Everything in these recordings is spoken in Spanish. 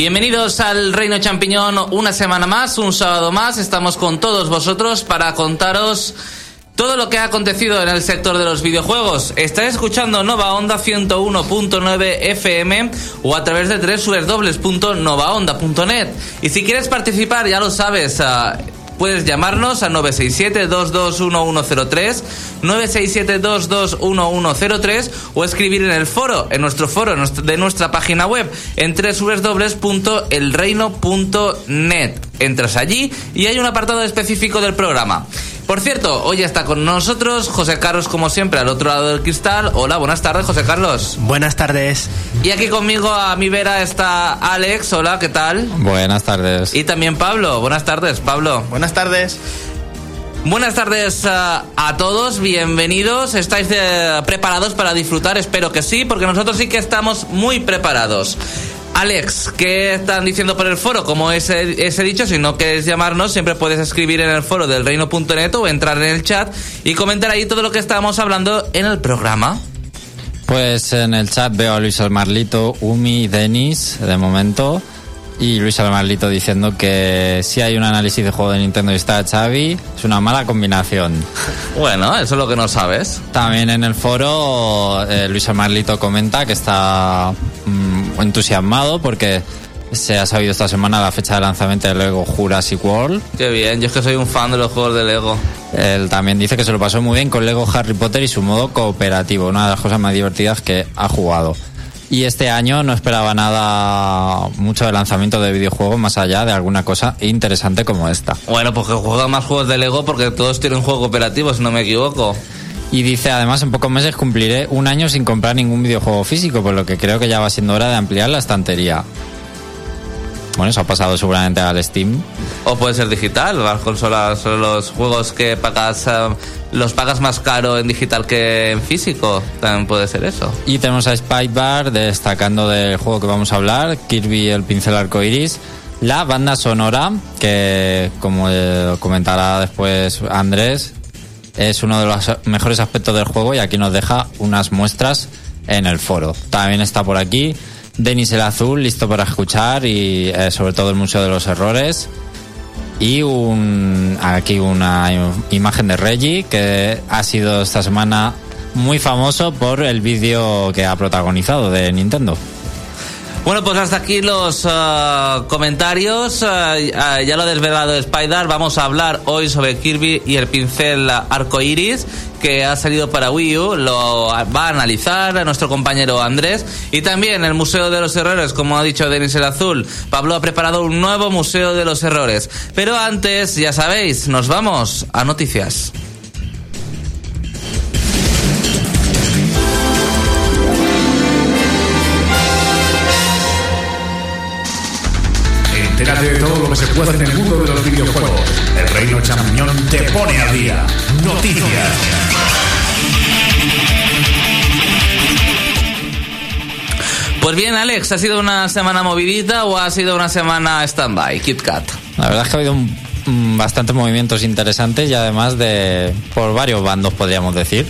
Bienvenidos al Reino Champiñón una semana más, un sábado más. Estamos con todos vosotros para contaros todo lo que ha acontecido en el sector de los videojuegos. Estáis escuchando Nova Onda 101.9 FM o a través de www.novaonda.net. Y si quieres participar, ya lo sabes, uh, puedes llamarnos a 967-221103, 967-221103 o escribir en el foro, en nuestro foro de nuestra página web, en www.elreino.net. Entras allí y hay un apartado específico del programa. Por cierto, hoy está con nosotros José Carlos, como siempre, al otro lado del cristal. Hola, buenas tardes, José Carlos. Buenas tardes. Y aquí conmigo a mi vera está Alex. Hola, ¿qué tal? Buenas tardes. Y también Pablo. Buenas tardes, Pablo. Buenas tardes. Buenas tardes uh, a todos, bienvenidos. ¿Estáis uh, preparados para disfrutar? Espero que sí, porque nosotros sí que estamos muy preparados. Alex, ¿qué están diciendo por el foro? Como ese, ese dicho, si no quieres llamarnos, siempre puedes escribir en el foro del reino.net o entrar en el chat y comentar ahí todo lo que estábamos hablando en el programa. Pues en el chat veo a Luis Almarlito, Umi, Denis, de momento, y Luis Almarlito diciendo que si hay un análisis de juego de Nintendo y está Xavi, es una mala combinación. Bueno, eso es lo que no sabes. También en el foro eh, Luis Almarlito comenta que está mm, entusiasmado porque se ha sabido esta semana la fecha de lanzamiento de Lego Jurassic World. Qué bien, yo es que soy un fan de los juegos de Lego. Él también dice que se lo pasó muy bien con Lego Harry Potter y su modo cooperativo, una de las cosas más divertidas que ha jugado. Y este año no esperaba nada mucho de lanzamiento de videojuegos más allá de alguna cosa interesante como esta. Bueno, pues que juega más juegos de Lego porque todos tienen juego cooperativo, si no me equivoco. Y dice, además, en pocos meses cumpliré un año sin comprar ningún videojuego físico, por lo que creo que ya va siendo hora de ampliar la estantería. Bueno, eso ha pasado seguramente al Steam. O puede ser digital, las consolas los juegos que pagas, uh, los pagas más caro en digital que en físico. También puede ser eso. Y tenemos a Spybar destacando del juego que vamos a hablar, Kirby el pincel arcoiris. La banda sonora, que como eh, comentará después Andrés, es uno de los mejores aspectos del juego y aquí nos deja unas muestras en el foro. También está por aquí Denis el Azul, listo para escuchar y eh, sobre todo el Museo de los Errores. Y un, aquí una imagen de Reggie que ha sido esta semana muy famoso por el vídeo que ha protagonizado de Nintendo. Bueno, pues hasta aquí los uh, comentarios. Uh, uh, ya lo ha desvelado Spider. Vamos a hablar hoy sobre Kirby y el pincel arco iris que ha salido para Wii U. Lo va a analizar nuestro compañero Andrés. Y también el Museo de los Errores, como ha dicho Denis el Azul. Pablo ha preparado un nuevo Museo de los Errores. Pero antes, ya sabéis, nos vamos a noticias. Entérate de todo lo que se puede en el mundo de los videojuegos. El Reino Champiñón te pone al día. Noticias. Pues bien, Alex, ¿ha sido una semana movidita o ha sido una semana stand-by, Kit Kat? La verdad es que ha habido un, un, bastantes movimientos interesantes y además de por varios bandos, podríamos decir.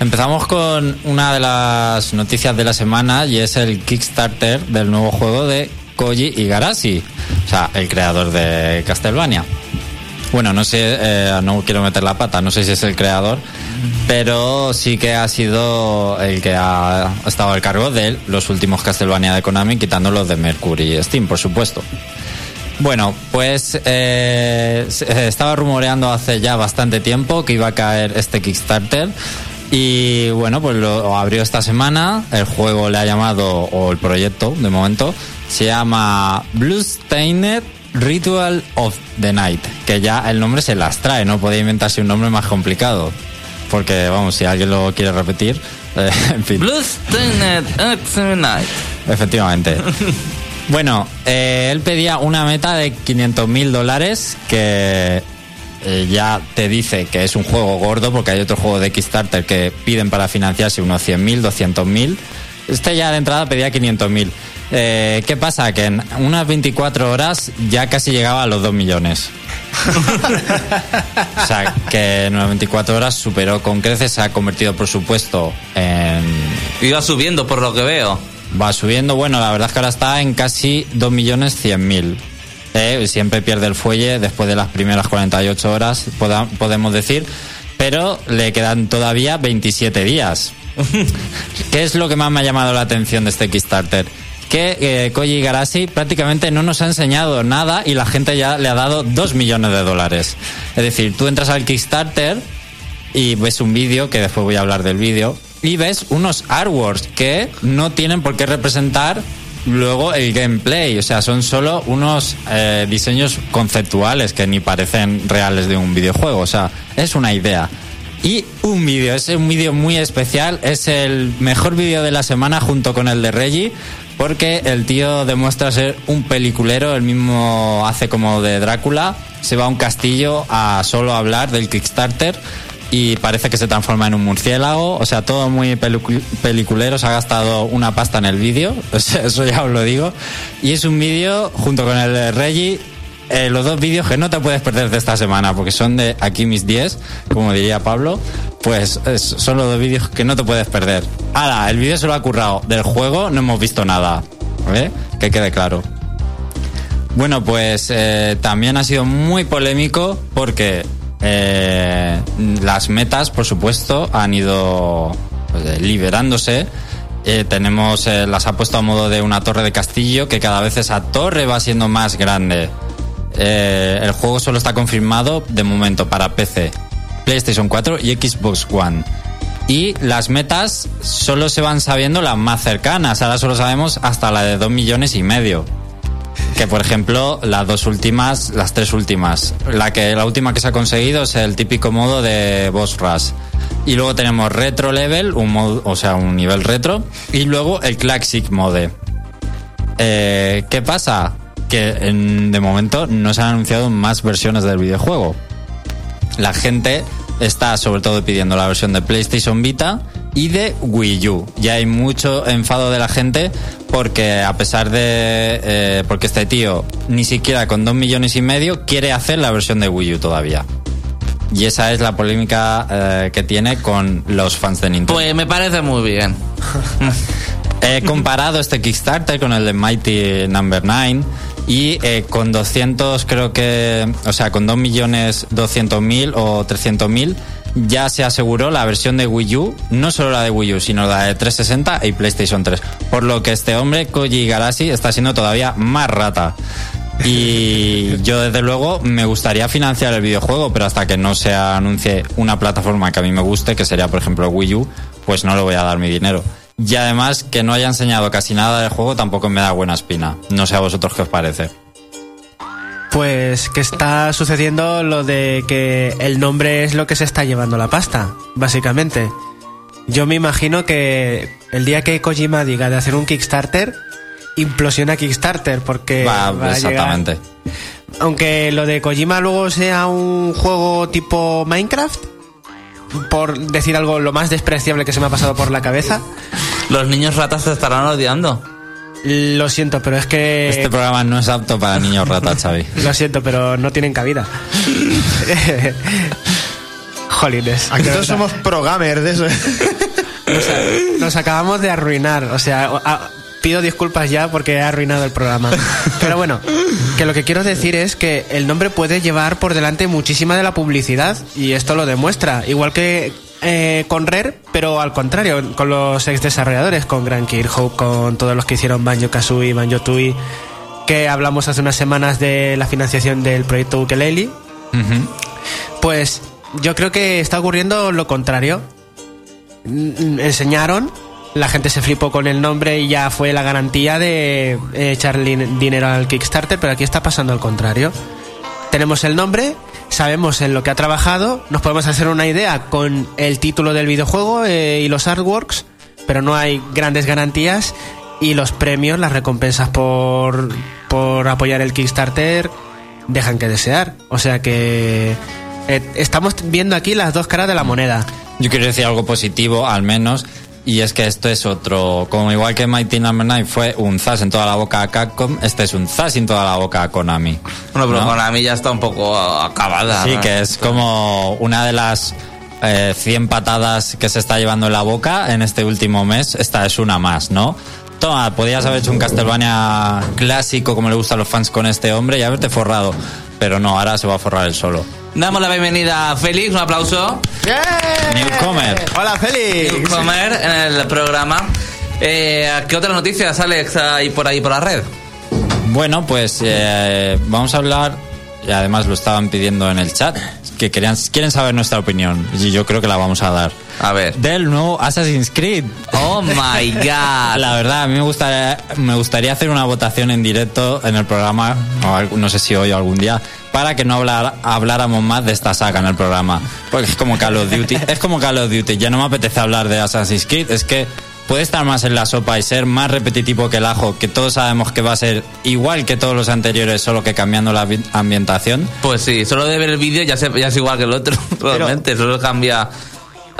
Empezamos con una de las noticias de la semana y es el Kickstarter del nuevo juego de Koji Igarashi, o sea, el creador de Castlevania. Bueno, no sé, eh, no quiero meter la pata, no sé si es el creador, pero sí que ha sido el que ha estado al cargo de los últimos Castlevania de Konami, quitando los de Mercury y Steam, por supuesto. Bueno, pues eh, estaba rumoreando hace ya bastante tiempo que iba a caer este Kickstarter. Y bueno, pues lo abrió esta semana. El juego le ha llamado, o el proyecto de momento, se llama Bloodstained Ritual of the Night. Que ya el nombre se las trae, no podía inventarse un nombre más complicado. Porque, vamos, si alguien lo quiere repetir, eh, en fin. Bloodstained of the Night. Efectivamente. bueno, eh, él pedía una meta de 500 mil dólares que eh, ya te dice que es un juego gordo porque hay otro juego de Kickstarter que piden para financiarse unos 100.000, 200.000. Este ya de entrada pedía 500.000. Eh, ¿Qué pasa? Que en unas 24 horas ya casi llegaba a los 2 millones. o sea, que en unas 24 horas superó con creces, se ha convertido, por supuesto, en... Iba subiendo por lo que veo. va subiendo. Bueno, la verdad es que ahora está en casi 2.100.000. Eh, siempre pierde el fuelle después de las primeras 48 horas, poda- podemos decir. Pero le quedan todavía 27 días. ¿Qué es lo que más me ha llamado la atención de este Kickstarter? Que eh, Koji Igarashi prácticamente no nos ha enseñado nada y la gente ya le ha dado 2 millones de dólares. Es decir, tú entras al Kickstarter y ves un vídeo, que después voy a hablar del vídeo, y ves unos artworks que no tienen por qué representar luego el gameplay. O sea, son solo unos eh, diseños conceptuales que ni parecen reales de un videojuego. O sea, es una idea. Y un vídeo, es un vídeo muy especial, es el mejor vídeo de la semana junto con el de Reggie, porque el tío demuestra ser un peliculero, el mismo hace como de Drácula, se va a un castillo a solo hablar del Kickstarter y parece que se transforma en un murciélago, o sea, todo muy pelicu- peliculero, se ha gastado una pasta en el vídeo, eso ya os lo digo, y es un vídeo junto con el de Reggie eh, los dos vídeos que no te puedes perder de esta semana, porque son de aquí mis 10, como diría Pablo, pues es- son los dos vídeos que no te puedes perder. Ahora, el vídeo se lo ha currado. Del juego no hemos visto nada, ¿eh? Que quede claro. Bueno, pues eh, también ha sido muy polémico porque eh, las metas, por supuesto, han ido pues, eh, liberándose. Eh, tenemos, las ha puesto a modo de una torre de castillo que cada vez esa torre va siendo más grande. El juego solo está confirmado de momento para PC, PlayStation 4 y Xbox One. Y las metas solo se van sabiendo las más cercanas. Ahora solo sabemos hasta la de 2 millones y medio. Que por ejemplo, las dos últimas, las tres últimas. La que la última que se ha conseguido es el típico modo de Boss Rush. Y luego tenemos Retro Level, un modo, o sea, un nivel retro. Y luego el Classic Mode. Eh, ¿Qué pasa? Que en- de momento no se han anunciado más versiones del videojuego. La gente está sobre todo pidiendo la versión de PlayStation Vita y de Wii U. Ya hay mucho enfado de la gente porque a pesar de... eh, porque este tío ni siquiera con dos millones y medio quiere hacer la versión de Wii U todavía. Y esa es la polémica eh, que tiene con los fans de Nintendo. Pues me parece muy bien. He comparado este Kickstarter con el de Mighty Number 9 y eh, con 200 creo que, o sea, con 2 millones 200 mil o 300 mil ya se aseguró la versión de Wii U, no solo la de Wii U, sino la de 360 y PlayStation 3. Por lo que este hombre, Koji Igarashi, está siendo todavía más rata. Y yo desde luego me gustaría financiar el videojuego, pero hasta que no se anuncie una plataforma que a mí me guste, que sería por ejemplo Wii U, pues no le voy a dar mi dinero. Y además que no haya enseñado casi nada del juego tampoco me da buena espina. No sé a vosotros qué os parece. Pues que está sucediendo lo de que el nombre es lo que se está llevando la pasta, básicamente. Yo me imagino que el día que Kojima diga de hacer un Kickstarter, implosiona Kickstarter, porque Va, va a llegar- exactamente. Aunque lo de Kojima luego sea un juego tipo Minecraft, por decir algo lo más despreciable que se me ha pasado por la cabeza, Los niños ratas te estarán odiando. Lo siento, pero es que... Este programa no es apto para niños ratas, Xavi. Lo siento, pero no tienen cabida. Jolines. Aquí todos somos pro gamers de eso. Nos, nos acabamos de arruinar. O sea, a- pido disculpas ya porque he arruinado el programa. Pero bueno, que lo que quiero decir es que el nombre puede llevar por delante muchísima de la publicidad y esto lo demuestra. Igual que eh, con Rare, pero al contrario, con los ex desarrolladores, con Grand Hope, con todos los que hicieron Banjo Kazooie, Banjo Tooie, que hablamos hace unas semanas de la financiación del proyecto Ukulele. Pues yo creo que está ocurriendo lo contrario. Enseñaron, la gente se flipó con el nombre y ya fue la garantía de eh, echarle dinero al Kickstarter, pero aquí está pasando al contrario. Tenemos el nombre, sabemos en lo que ha trabajado, nos podemos hacer una idea con el título del videojuego eh, y los artworks, pero no hay grandes garantías y los premios, las recompensas por, por apoyar el Kickstarter dejan que desear. O sea que eh, estamos viendo aquí las dos caras de la moneda. Yo quiero decir algo positivo, al menos, y es que esto es otro. Como igual que Mighty Number 9 fue un zas en toda la boca a Capcom, este es un zas en toda la boca a Konami. Bueno, pero ¿no? mí ya está un poco acabada. Sí, ¿no? que es como una de las eh, 100 patadas que se está llevando en la boca en este último mes. Esta es una más, ¿no? Toma, podías haber hecho un Castlevania clásico como le gusta a los fans con este hombre y haberte forrado. Pero no, ahora se va a forrar él solo. Damos la bienvenida a Félix, un aplauso. Newcomer. Hola, Félix. Comer en el programa. Eh, ¿Qué otras noticias, Alex, hay por ahí por la red? Bueno, pues eh, vamos a hablar, y además lo estaban pidiendo en el chat, que querían, quieren saber nuestra opinión, y yo creo que la vamos a dar. A ver. Del nuevo Assassin's Creed. Oh my god. La verdad, a mí me gustaría, me gustaría hacer una votación en directo en el programa, no sé si hoy o algún día, para que no hablar, habláramos más de esta saga en el programa. Porque es como Call of Duty. Es como Call of Duty. Ya no me apetece hablar de Assassin's Creed. Es que puede estar más en la sopa y ser más repetitivo que el ajo, que todos sabemos que va a ser igual que todos los anteriores, solo que cambiando la ambientación. Pues sí, solo de ver el vídeo ya, se- ya es igual que el otro, realmente, solo cambia...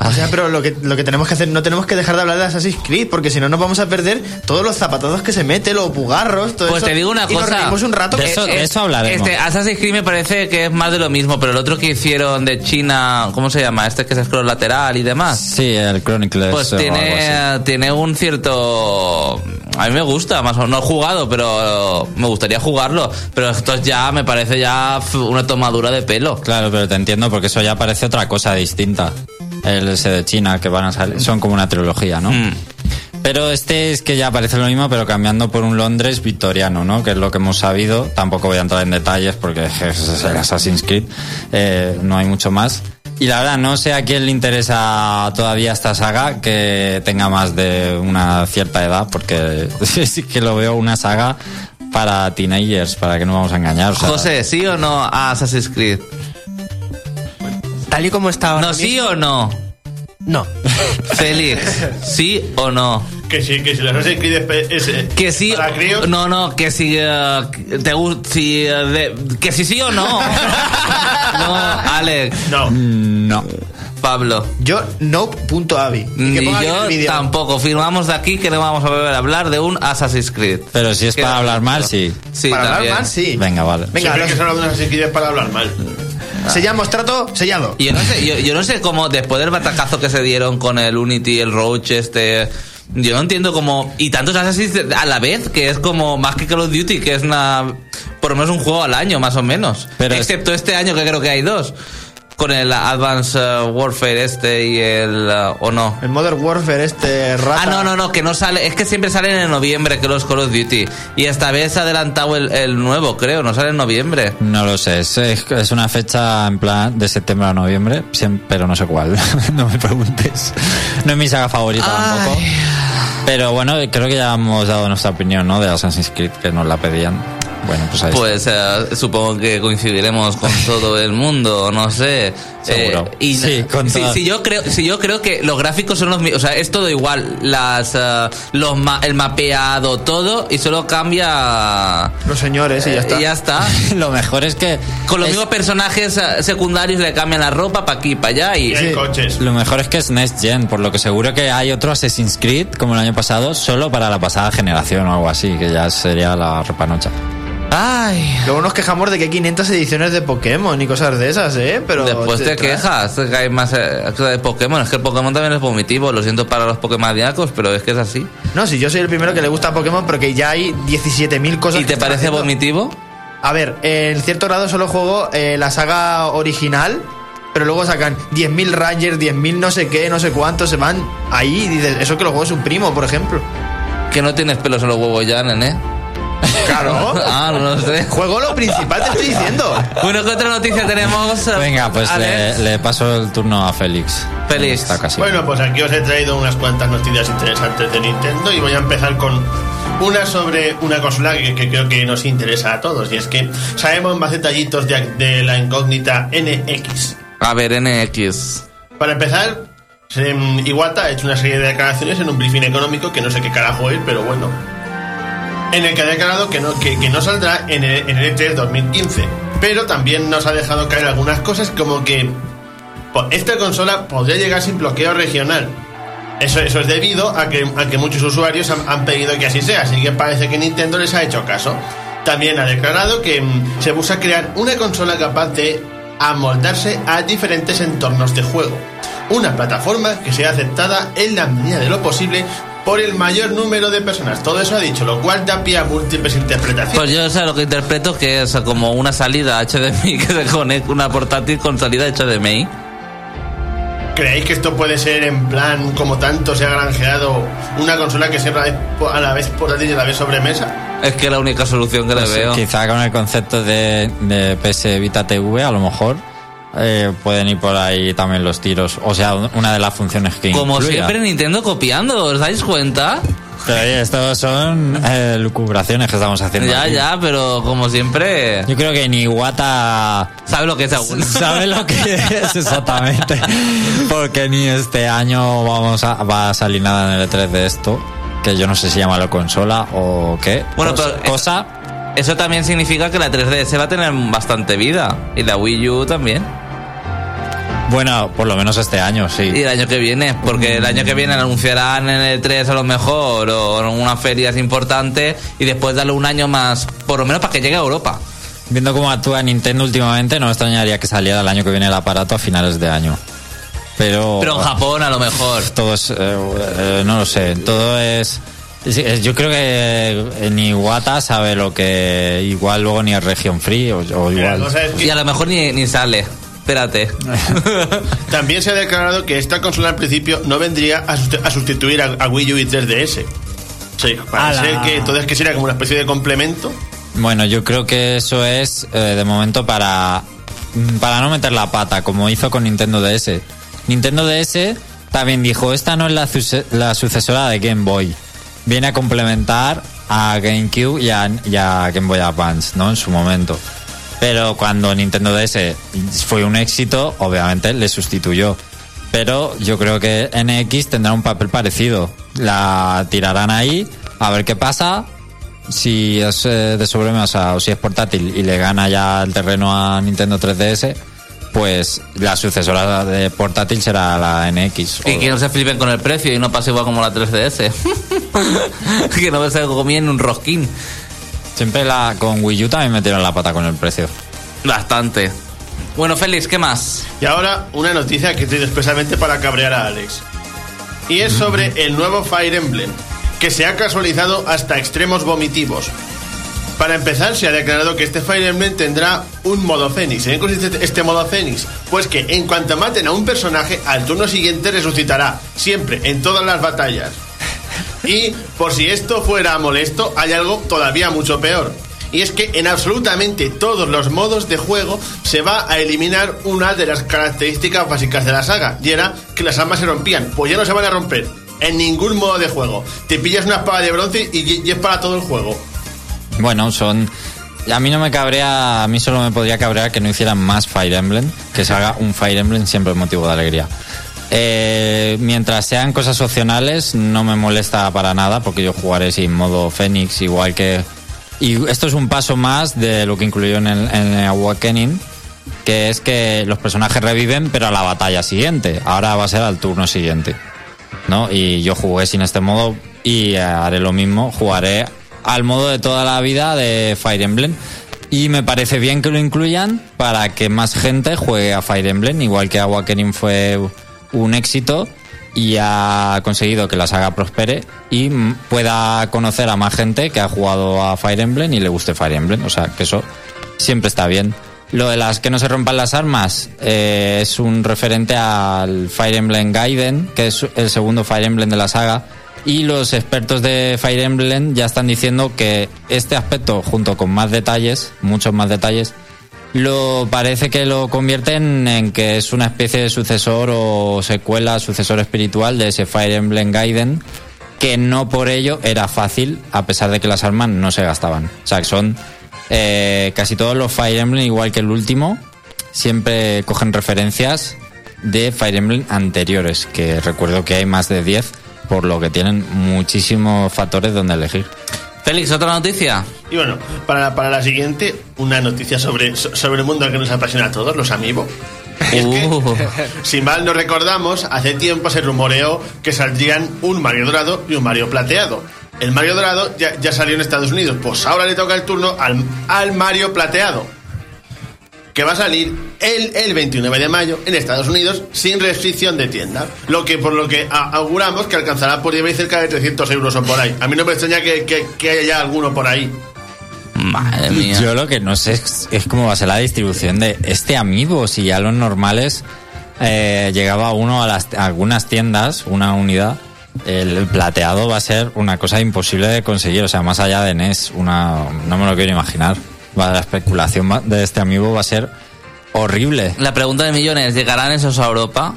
O sea, pero lo que, lo que tenemos que hacer, no tenemos que dejar de hablar de Assassin's Creed, porque si no nos vamos a perder todos los zapatados que se mete, los bugarros, todo Pues eso. te digo una y nos cosa. reímos un rato. De que- eso- de eso hablaremos. Este Assassin's Creed me parece que es más de lo mismo, pero el otro que hicieron de China, ¿cómo se llama? Este que es scroll lateral y demás. Sí, el Chronicles. Pues tiene, tiene un cierto... A mí me gusta, más o menos. No he jugado, pero me gustaría jugarlo. Pero esto ya me parece ya una tomadura de pelo. Claro, pero te entiendo porque eso ya parece otra cosa distinta. El ese de China que van a salir, son como una trilogía, ¿no? Mm. Pero este es que ya parece lo mismo, pero cambiando por un Londres victoriano, ¿no? Que es lo que hemos sabido. Tampoco voy a entrar en detalles porque es el Assassin's Creed. Eh, no hay mucho más. Y la verdad, no sé a quién le interesa todavía esta saga que tenga más de una cierta edad, porque sí que lo veo una saga para teenagers, para que no vamos a engañar. o sea, José, ¿sí o no a Assassin's Creed? Tal y como está ahora No, ¿sí mismo- o no? No. Félix, ¿sí o no? Que sí, que si los Assassin's Creed es, es- Que sí, para críos, no, no, que si eh, te gusta, si, eh, de- que si sí o no. No, Alex, no. No. Pablo. Yo, nope.avi. Y que Ni yo tampoco. Firmamos de aquí que no vamos a volver a hablar de un Assassin's Creed. Pero si es para hablar mal, sí. Sí, Para también. hablar mal, sí. Venga, vale. Venga, Siempre que se habla de un Assassin's Creed es para hablar mal. Sellamos trato, sellado. Y Yo no sé, yo, yo no sé cómo después del batacazo que se dieron con el Unity, el Roach, este, yo no entiendo cómo y tantos Assassin's a la vez que es como más que Call of Duty, que es una por lo menos un juego al año más o menos. Pero es- Excepto este año que creo que hay dos con el Advanced uh, Warfare este y el uh, o no. El Modern Warfare, este rata. Ah, no, no, no, que no sale. Es que siempre salen en noviembre que los Call of Duty. Y esta vez se ha adelantado el, el nuevo, creo. No sale en noviembre. No lo sé, es, es una fecha en plan de septiembre a noviembre, pero no sé cuál. no me preguntes. No es mi saga favorita tampoco. Pero bueno, creo que ya hemos dado nuestra opinión, ¿no? De Assassin's Creed, que nos la pedían. Bueno, pues ahí Pues eh, supongo que coincidiremos con todo el mundo, no sé. Seguro. Eh, y Sí, con si, todo. si yo creo, si yo creo que los gráficos son los mismos, o sea, es todo igual, las, eh, los ma- el mapeado, todo, y solo cambia. Los señores, y ya está. Y ya está. Lo mejor es que. Con los es- mismos personajes eh, secundarios le cambian la ropa para aquí, para allá y. Y hay coches. Lo mejor es que es Next Gen, por lo que seguro que hay otro Assassin's Creed, como el año pasado, solo para la pasada generación o algo así, que ya sería la repanocha. Ay. Luego nos quejamos de que hay 500 ediciones de Pokémon y cosas de esas, ¿eh? Pero Después te quejas que hay más eh, cosas de Pokémon. Es que el Pokémon también es vomitivo. Lo siento para los Pokémon pero es que es así. No, si yo soy el primero que le gusta Pokémon, pero que ya hay 17.000 cosas. ¿Y que te parece haciendo. vomitivo? A ver, en cierto grado solo juego eh, la saga original, pero luego sacan 10.000 Rangers, 10.000 no sé qué, no sé cuántos, se van ahí y dices, eso que lo juego es un primo, por ejemplo. Que no tienes pelos en los huevos ya, nene. Claro. ah, no lo sé. Juego lo principal, te estoy diciendo. Bueno, ¿qué otra noticia tenemos? Venga, pues le, le paso el turno a Félix. Félix. Está casi. Bueno, pues aquí os he traído unas cuantas noticias interesantes de Nintendo y voy a empezar con una sobre una consola que, que creo que nos interesa a todos y es que sabemos más detallitos de, de la incógnita NX. A ver, NX. Para empezar, Iwata ha hecho una serie de declaraciones en un briefing económico que no sé qué carajo es, pero bueno. En el que ha declarado que no, que, no saldrá en el, en el E3 2015. Pero también nos ha dejado caer algunas cosas como que pues, esta consola podría llegar sin bloqueo regional. Eso, eso es debido a que, a que muchos usuarios han, han pedido que así sea, así que parece que Nintendo les ha hecho caso. También ha declarado que mm, se busca crear una consola capaz de amoldarse a diferentes entornos de juego. Una plataforma que sea aceptada en la medida de lo posible por el mayor número de personas. Todo eso ha dicho, lo cual da pie a múltiples interpretaciones. Pues yo sé lo que interpreto que es como una salida HDMI que se conecta una portátil con salida HDMI. ¿Creéis que esto puede ser en plan, como tanto se ha granjeado, una consola que sea a la vez, a la vez portátil y a la vez sobremesa? Es que la única solución que Pues, le veo. Quizá con el concepto de, de PS Vita TV, a lo mejor eh, pueden ir por ahí también los tiros. O sea, una de las funciones que Como incluya. siempre Nintendo copiando, ¿os dais cuenta? Pero oye, estos son eh, lucubraciones que estamos haciendo. Ya, aquí. ya, pero como siempre... Yo creo que ni Iwata ¿Sabe lo que es aún? sabe lo que es exactamente. Porque ni este año vamos a, va a salir nada en el E3 de esto. Que yo no sé si llamarlo consola o qué. Bueno, pero- cosa Eso también significa que la 3DS va a tener bastante vida. Y la Wii U también. Bueno, por lo menos este año, sí. Y el año que viene, porque el año que viene anunciarán en el 3 a lo mejor o en unas ferias importantes y después darle un año más, por lo menos para que llegue a Europa. Viendo cómo actúa Nintendo últimamente, no me extrañaría que saliera el año que viene el aparato a finales de año. Pero. Pero en Japón a lo mejor. Todo es. eh, eh, no lo sé. Todo es. Yo creo que eh, ni Iwata sabe lo que. Igual luego ni es Region Free o, igual. que Y a lo mejor ni, ni sale. Espérate. también se ha declarado que esta consola al principio no vendría a, susti- a sustituir a, a Wii U y 3DS. Sí, que entonces que sería como una especie de complemento. Bueno, yo creo que eso es eh, de momento para mm, para no meter la pata, como hizo con Nintendo DS. Nintendo DS también dijo, esta no es la, suce- la sucesora de Game Boy. Viene a complementar a GameCube y a, Game Boy Advance, ¿no? En su momento. Pero cuando Nintendo DS fue un éxito, obviamente le sustituyó. Pero yo creo que NX tendrá un papel parecido. La tirarán ahí, a ver qué pasa. Si es eh, de sobremesa o si es portátil y le gana ya el terreno a Nintendo 3DS, pues la sucesora de portátil será la NX. Y O- que no se flipen con el precio y no pase igual como la 3DS. que no se comien un rosquín. Siempre la, con Wii U también metieron la pata con el precio. Bastante. Bueno, Félix, ¿qué más? Y ahora una noticia que estoy expresamente para cabrear a Alex. Y es sobre el nuevo Fire Emblem, que se ha casualizado hasta extremos vomitivos. Para empezar, se ha declarado que este Fire Emblem tendrá un modo Fénix. ¿En qué consiste este modo Fénix? Pues que en cuanto maten a un personaje, al turno siguiente resucitará, siempre, en todas las batallas. Y por si esto fuera molesto, hay algo todavía mucho peor. Y es que en absolutamente todos los modos de juego se va a eliminar una de las características básicas de la saga. Y era que las armas se rompían. Pues ya no se van a romper. En ningún modo de juego. Te pillas una espada de bronce y, y es para todo el juego. Bueno, son. A mí no me cabrea, a mí solo me podría cabrear que no hicieran más Fire Emblem, que se haga un Fire Emblem siempre motivo de alegría. Eh, mientras sean cosas opcionales, no me molesta para nada, porque yo jugaré sin modo Fénix, igual que. Y esto es un paso más de lo que incluyó en el, en el Awakening, que es que los personajes reviven, pero a la batalla siguiente. Ahora va a ser al turno siguiente. ¿no? Y yo jugué sin este modo y haré lo mismo, jugaré al modo de toda la vida de Fire Emblem. Y me parece bien que lo incluyan para que más gente juegue a Fire Emblem, igual que Awakening fue un éxito y ha conseguido que la saga prospere y pueda conocer a más gente que ha jugado a Fire Emblem y le guste Fire Emblem. O sea, que eso siempre está bien. Lo de las que no se rompan las armas eh, es un referente al Fire Emblem Gaiden, que es el segundo Fire Emblem de la saga. Y los expertos de Fire Emblem ya están diciendo que este aspecto, junto con más detalles, muchos más detalles, lo parece que lo convierten en que es una especie de sucesor o secuela, sucesor espiritual de ese Fire Emblem Gaiden, que no por ello era fácil, a pesar de que las armas no se gastaban. O sea, que son eh, casi todos los Fire Emblem, igual que el último, siempre cogen referencias de Fire Emblem anteriores, que recuerdo que hay más de 10, por lo que tienen muchísimos factores donde elegir. Félix, ¿otra noticia? Y bueno, para, para la siguiente, una noticia sobre, so- sobre el mundo que nos apasiona a todos, los amigos. Uh, Si mal no recordamos, hace tiempo se rumoreó que saldrían un Mario Dorado y un Mario Plateado. El Mario Dorado ya, ya salió en Estados Unidos, pues ahora le toca el turno al, al Mario Plateado. Que va a salir el, el 29 de mayo en Estados Unidos sin restricción de tienda. Lo que por lo que auguramos que alcanzará por eBay cerca de 300 euros o por ahí. A mí no me extraña que, que, que haya ya alguno por ahí. Madre mía. Yo lo que no sé es, es cómo va a ser la distribución de este amiibo. Si ya los normales eh, llegaba uno a, las, a algunas tiendas, una unidad, el plateado va a ser una cosa imposible de conseguir. O sea, más allá de NES, una, no me lo quiero imaginar. Va, la especulación de este amiibo va a ser horrible. La pregunta de millones, ¿llegarán esos a Europa?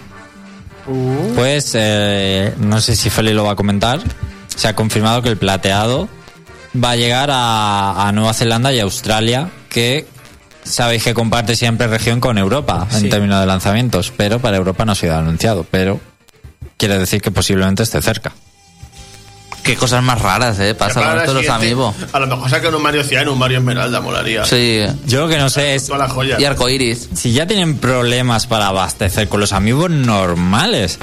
Pues eh, no sé si Feli lo va a comentar. Se ha confirmado que el plateado va a llegar a, a Nueva Zelanda y Australia, que sabéis que comparte siempre región con Europa en Sí. términos de lanzamientos, pero para Europa no ha sido anunciado. Pero quiere decir que posiblemente esté cerca. Qué cosas más raras, ¿eh? Pasa con los amigos. A lo mejor sacan un Mario Ciano, un Mario Esmeralda, molaría. Sí. Yo lo que no sé es Toda la joya. Y arcoiris. si ya tienen problemas para abastecer con los amigos normales,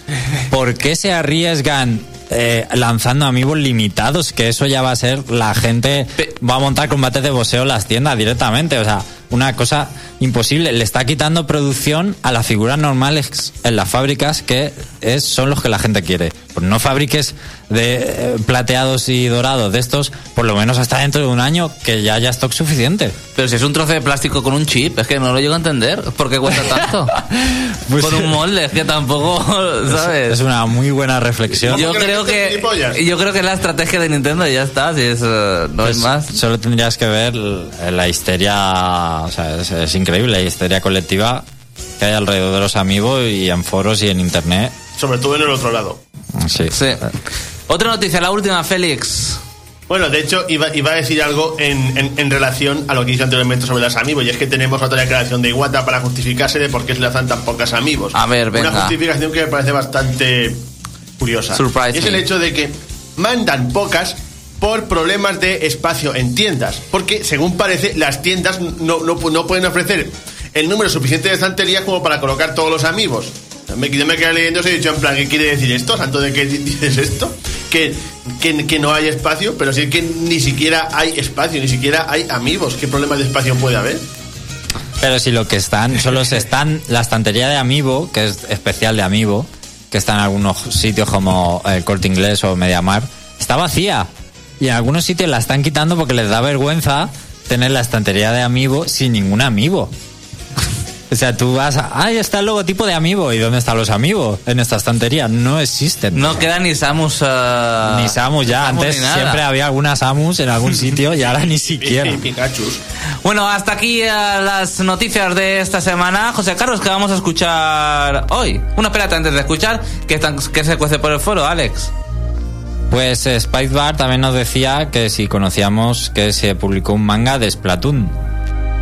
¿por qué se arriesgan eh, lanzando amigos limitados? Que eso ya va a ser la gente Pe- va a montar combates de boxeo en las tiendas directamente, o sea, una cosa imposible. Le está quitando producción a las figuras normales en las fábricas que es, son los que la gente quiere. Pues no fabriques de eh, plateados y dorados de estos, por lo menos hasta dentro de un año que ya haya stock suficiente. Pero si es un trozo de plástico con un chip, es que no lo llego a entender. ¿Por qué cuesta tanto? Pues- con un molde, es que tampoco, ¿sabes? Es una muy buena reflexión. Yo ¿Cómo creo que que yo creo que es la estrategia de Nintendo y ya está, si es eh, no Pues es más. Solo tendrías que ver la histeria, o sea, es, es increíble, la histeria colectiva que hay alrededor de los amigos y en foros y en internet. Sobre todo en el otro lado. Sí. Sí. Otra noticia, la última, Félix. Bueno, de hecho, iba, iba a decir algo en, en- en relación a lo que hice anteriormente sobre las amigos, y es que tenemos otra declaración de Iwata para justificarse de por qué se lanzan tan pocas amigos. A ver, venga. Una justificación que me parece bastante curiosa. Surprise es me. el hecho de que mandan pocas por problemas de espacio en tiendas. Porque, según parece, las tiendas no, no, pu- no pueden ofrecer el número suficiente de estanterías como para colocar todos los amigos. Me, yo me quedé leyendo y he dicho, en plan, ¿qué quiere decir esto? ¿Santo de qué di- dices esto? Que, que, no hay espacio, pero es que ni siquiera hay espacio, ni siquiera hay amigos. ¿Qué problema de espacio puede haber? Pero si lo que están, solo se están, la estantería de Amiibo, que es especial de Amiibo, que está en algunos sitios como el Corte Inglés o Mediamar, está vacía. Y en algunos sitios la están quitando porque les da vergüenza tener la estantería de Amiibo sin ningún Amiibo. O sea, tú vas a... ¡Ay, está el logotipo de Amiibo! ¿Y dónde están los Amigos? En esta estantería. No existen. No queda ni Samus. eh, Ni Samus ya. Samus Antes siempre había alguna Samus en algún sitio y ahora ni siquiera. Pikachu. Bueno, hasta aquí eh, las noticias de esta semana. José Carlos, que vamos a escuchar hoy? Una espérate antes de escuchar, que se cuece por el foro, Alex. Pues eh, Spice Bar también nos decía que si conocíamos que se publicó un manga de Splatoon,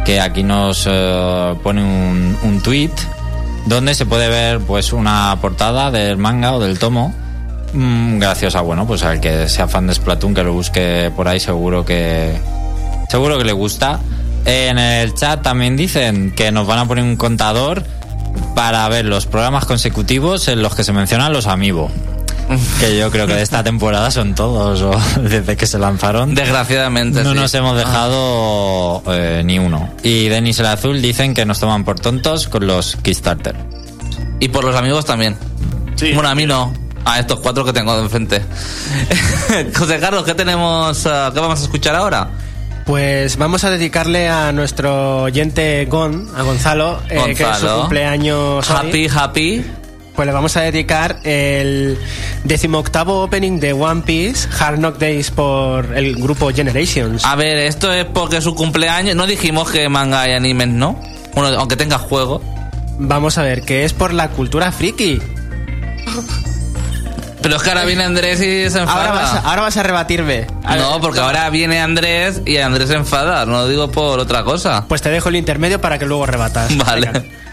que aquí nos eh, pone un, un tweet donde se puede ver pues una portada del manga o del tomo mm, graciosa. Bueno, pues al que sea fan de Splatoon que lo busque por ahí seguro que seguro que le gusta. En el chat también dicen que nos van a poner un contador para ver los programas consecutivos en los que se mencionan los amigos. Que yo creo que de esta temporada son todos, o desde que se lanzaron. Desgraciadamente. No sí. nos hemos dejado eh, ni uno. Y Denis el Azul dicen que nos toman por tontos con los Kickstarter. Y por los amigos también. Sí. Bueno, a mí no. A estos cuatro que tengo de enfrente. José Carlos, ¿qué tenemos? eh, ¿Qué vamos a escuchar ahora? Pues vamos a dedicarle a nuestro oyente Gon, a Gonzalo, eh, que es su cumpleaños. hoy. Happy, happy. Pues le vamos a dedicar el decimoctavo opening de One Piece, Hard Knock Days por el grupo Generations. A ver, esto es porque su cumpleaños. No dijimos que manga y animes, ¿no? Bueno, aunque tenga juego. Vamos a ver, que es por la cultura friki. Pero es que ahora viene Andrés y se enfada. Ahora vas, a, ahora vas a rebatirme. A No, ver, porque ahora viene Andrés y Andrés se enfada. No lo digo por otra cosa. Pues te dejo el intermedio para que luego rebatas. Vale. Venga.「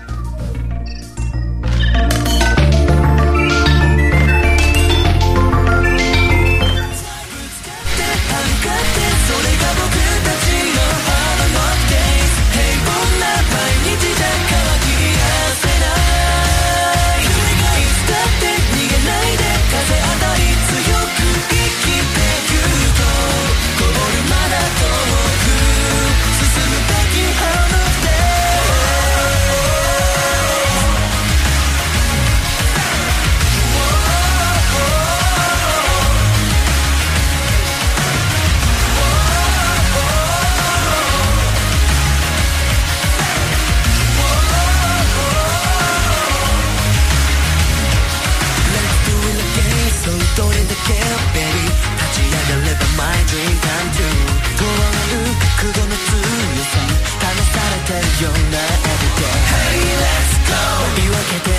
ようなって Hey let's go! 言い訳で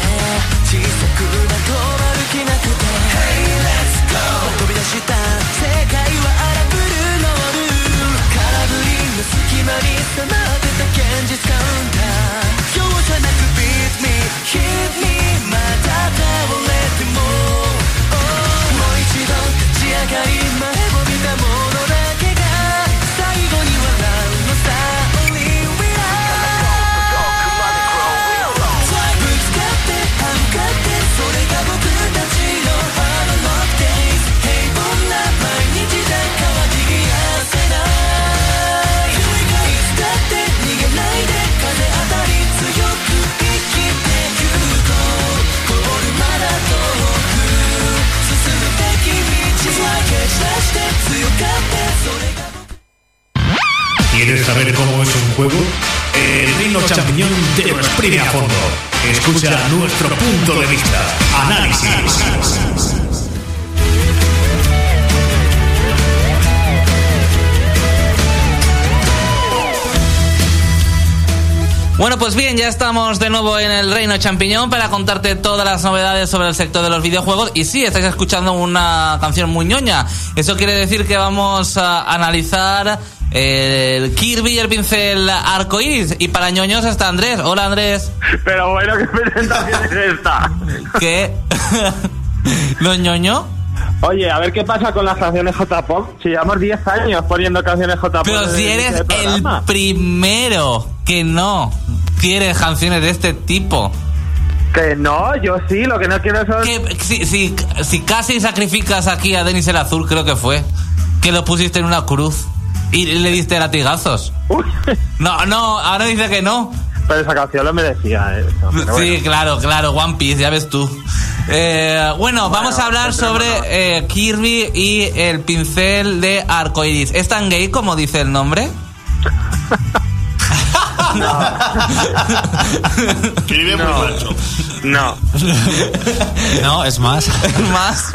小さくまとまる気なくて Hey let's go 飛び出した世界は荒ぶるノール空振りの隙間に迫ってた現実カウンター容赦なく beat me hit me また倒れても Oh もう一度立ち上がり前を見たもの ¿Quieres saber cómo es un juego? El Reino Champiñón te lo exprime a fondo. Escucha nuestro punto de vista. Análisis. Bueno, pues bien, ya estamos de nuevo en el Reino Champiñón para contarte todas las novedades sobre el sector de los videojuegos. Y sí, estáis escuchando una canción muy ñoña. Eso quiere decir que vamos a analizar el Kirby y el pincel arcoíris. Y para ñoños está Andrés. Hola Andrés. Pero bueno, ¿qué presentación es esta? ¿Qué? ¿Los ñoño? Oye, a ver qué pasa con las canciones J-Pop. Si llevamos 10 años poniendo canciones J-Pop. Pero si eres el primero que no quiere canciones de este tipo. Que no, yo sí, lo que no quiero son... Que si, si, si casi sacrificas aquí a Denis el Azul, creo que fue, que lo pusiste en una cruz y le diste latigazos. Uy, No, no, ahora dice que no. pero esa canción lo merecía, eh, Sí, bueno. claro, claro, One Piece, ya ves tú. Eh, bueno, vamos a hablar sobre eh, Kirby y el pincel de arcoiris. ¿Es tan gay como dice el nombre? Kirby es muy macho. No. No, es más. Más.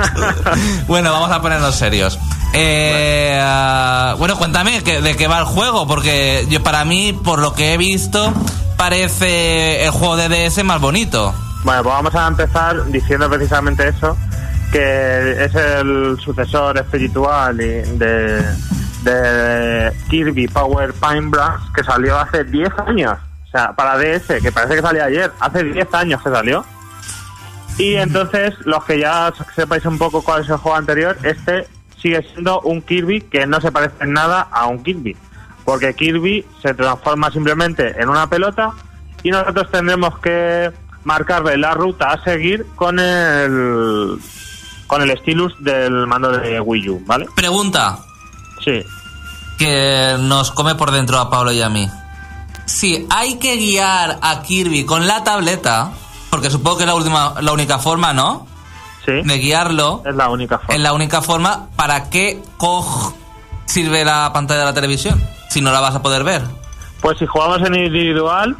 bueno, vamos a ponernos serios. Eh, bueno, cuéntame que- de qué va el juego, porque yo para mí, por lo que he visto, parece el juego de DS más bonito. Bueno, pues vamos a empezar diciendo precisamente eso, que es el sucesor espiritual de, de Kirby Power Pine Blast que salió hace 10 años. O sea, para DS, que parece que salió ayer, hace 10 años que salió. Y entonces, los que ya sepáis un poco cuál es el juego anterior, este sigue siendo un Kirby que no se parece en nada a un Kirby. Porque Kirby se transforma simplemente en una pelota y nosotros tendremos que marcarle la ruta a seguir con el con el stylus del mando de Wii U, ¿vale? Pregunta Sí. que nos come por dentro a Pablo y a mí. Si hay que guiar a Kirby con la tableta, porque supongo que es la última, la única forma, ¿no? Sí. De guiarlo. Es la única forma. Es la única forma. ¿Para qué coj sirve la pantalla de la televisión? Si no la vas a poder ver. Pues si jugamos en individual,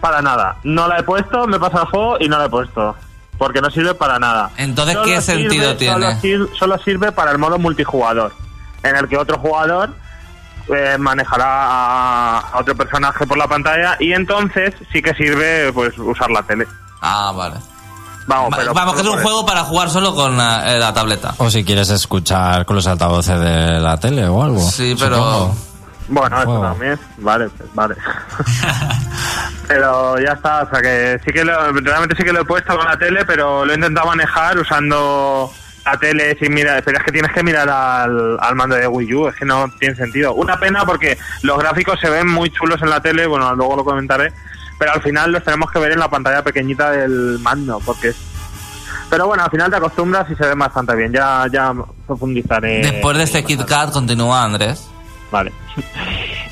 para nada. No la he puesto, me pasa el juego y no la he puesto. Porque no sirve para nada. Entonces, ¿qué sentido tiene? Solo, solo sirve para el modo multijugador, en el que otro jugador eh, manejará a otro personaje por la pantalla y entonces sí que sirve pues usar la tele. Ah, vale. Vamos, pero Vamos, que es un juego para jugar solo con eh, la tableta. O si quieres escuchar con los altavoces de la tele o algo. Sí, pero... supongo. Bueno, eso también. Vale, pues, vale. pero ya está, o sea que sí que lo, realmente sí que lo he puesto con la tele, pero lo he intentado manejar usando la tele sin mirar. Pero es que tienes que mirar al, al mando de Wii U, es que no tiene sentido. Una pena porque los gráficos se ven muy chulos en la tele, bueno, luego lo comentaré, pero al final los tenemos que ver en la pantalla pequeñita del mando, porque es. Pero bueno, al final te acostumbras y se ve bastante bien. Ya, ya profundizaré. Después de este Kit Kat continúa Andrés. Vale.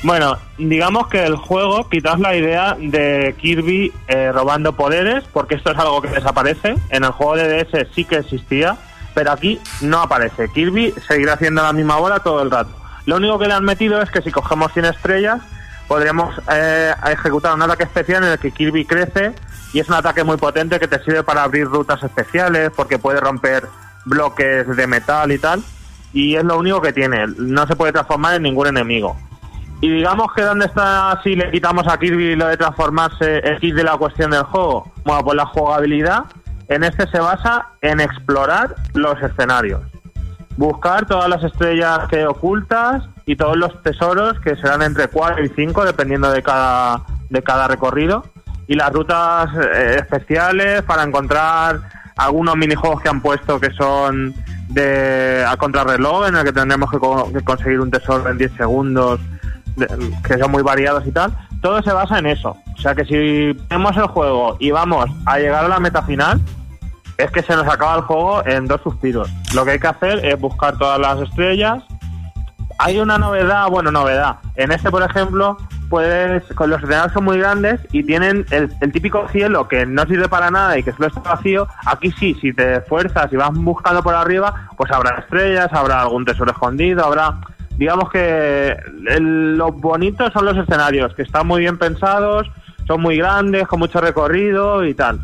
Bueno, digamos que el juego quitas la idea de Kirby eh, robando poderes, porque esto es algo que desaparece. En el juego de DS sí que existía, pero aquí no aparece. Kirby seguirá haciendo la misma bola todo el rato. Lo único que le han metido es que si cogemos 100 estrellas, podríamos eh, ejecutar un ataque especial en el que Kirby crece y es un ataque muy potente que te sirve para abrir rutas especiales, porque puede romper bloques de metal y tal. Y es lo único que tiene. No se puede transformar en ningún enemigo. Y digamos que dónde está si le quitamos a Kirby lo de transformarse el kit de la cuestión del juego. Bueno, pues la jugabilidad en este se basa en explorar los escenarios. Buscar todas las estrellas que ocultas y todos los tesoros que serán entre 4 y 5 dependiendo de cada, de cada recorrido. Y las rutas eh, especiales para encontrar algunos minijuegos que han puesto que son de a contrarreloj en el que tendremos que, co- que conseguir un tesoro en 10 segundos que son muy variados y tal, todo se basa en eso. O sea que si tenemos el juego y vamos a llegar a la meta final, es que se nos acaba el juego en dos suspiros. Lo que hay que hacer es buscar todas las estrellas. Hay una novedad, bueno, novedad. En este, por ejemplo, puedes, con los escenarios son muy grandes y tienen el, el típico cielo que no sirve para nada y que solo está vacío. Aquí sí, si te esfuerzas y vas buscando por arriba, pues habrá estrellas, habrá algún tesoro escondido, habrá digamos que lo bonito son los escenarios, que están muy bien pensados, son muy grandes, con mucho recorrido y tal.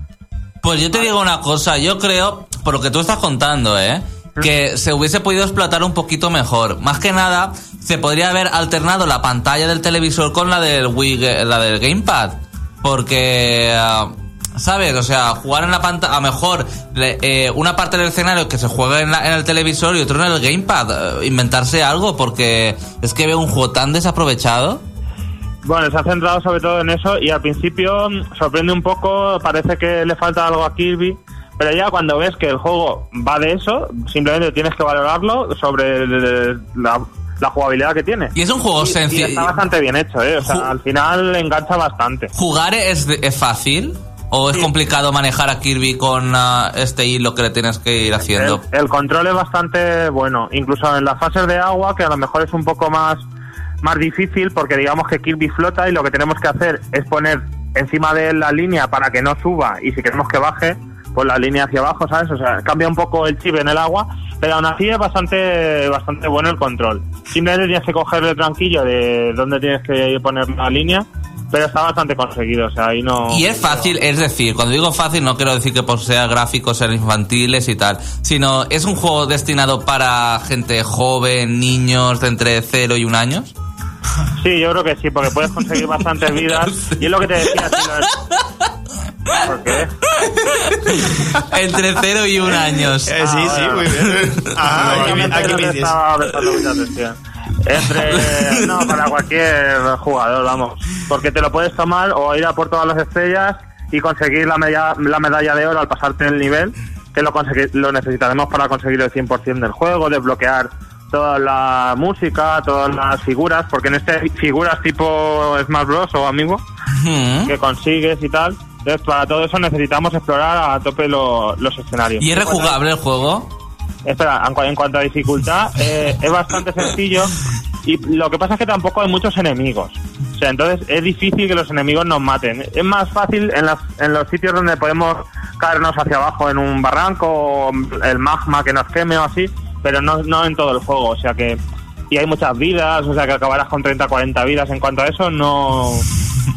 Pues yo te digo una cosa, yo creo, por lo que tú estás contando, ¿eh? Que se hubiese podido explotar un poquito mejor. Más que nada, se podría haber alternado la pantalla del televisor con la del Wii, la del Gamepad. Porque, ah, ¿sabes? O sea, jugar en la pantalla, a lo mejor eh, una parte del escenario que se juegue en, la- en el televisor y otro en el Gamepad. eh, inventarse algo, porque es que veo un juego tan desaprovechado. Bueno, se ha centrado sobre todo en eso y al principio mm, sorprende un poco, parece que le falta algo a Kirby, pero ya cuando ves que el juego va de eso, simplemente tienes que valorarlo sobre la, la jugabilidad que tiene. Y es un juego sencillo. está bastante bien hecho, ¿eh? O sea, al final engancha bastante. ¿Jugar es, de- es fácil? ¿O es complicado manejar a Kirby con ah, este hilo que le tienes que ir haciendo? El, el control es bastante bueno, incluso en las fases de agua, que a lo mejor es un poco más, más difícil, porque digamos que Kirby flota y lo que tenemos que hacer es poner encima de él la línea para que no suba y si queremos que baje, pues la línea hacia abajo, ¿sabes? O sea, cambia un poco el chip en el agua, pero aún así es bastante, bastante bueno el control. Simplemente tienes que cogerle tranquillo de dónde tienes que poner la línea, pero está bastante conseguido, o sea, ahí no... Y es fácil, es decir, cuando digo fácil no quiero decir que posea gráficos sean infantiles y tal, sino es un juego destinado para gente joven, niños de entre 0 y 1 años. Sí, yo creo que sí, porque puedes conseguir bastantes vidas. Y es lo que te decía, si los- ¿Por qué? Entre 0 y 1 años. Eh, sí, sí, muy bien. Ah, aquí, aquí te dices. estaba prestando mucha atención. Entre. No, para cualquier jugador, vamos. Porque te lo puedes tomar o ir a por todas las estrellas y conseguir la, media- la medalla de oro al pasarte el nivel, que lo, lo necesitaremos para conseguir el 100% del juego, desbloquear toda la música, todas las figuras, porque en este hay figuras tipo Smash Bros. o Amigo que consigues y tal. Entonces, para todo eso necesitamos explorar a tope lo- los escenarios. ¿Y es rejugable el juego? Espera, en, cua- en cuanto a dificultad, eh, es bastante sencillo y lo que pasa es que tampoco hay muchos enemigos. O sea, entonces es difícil que los enemigos nos maten. Es más fácil en, las- en los sitios donde podemos caernos hacia abajo en un barranco o el magma que nos queme o así, pero no, no en todo el juego. O sea que... Y hay muchas vidas, o sea que acabarás con 30 40 vidas. En cuanto a eso, no...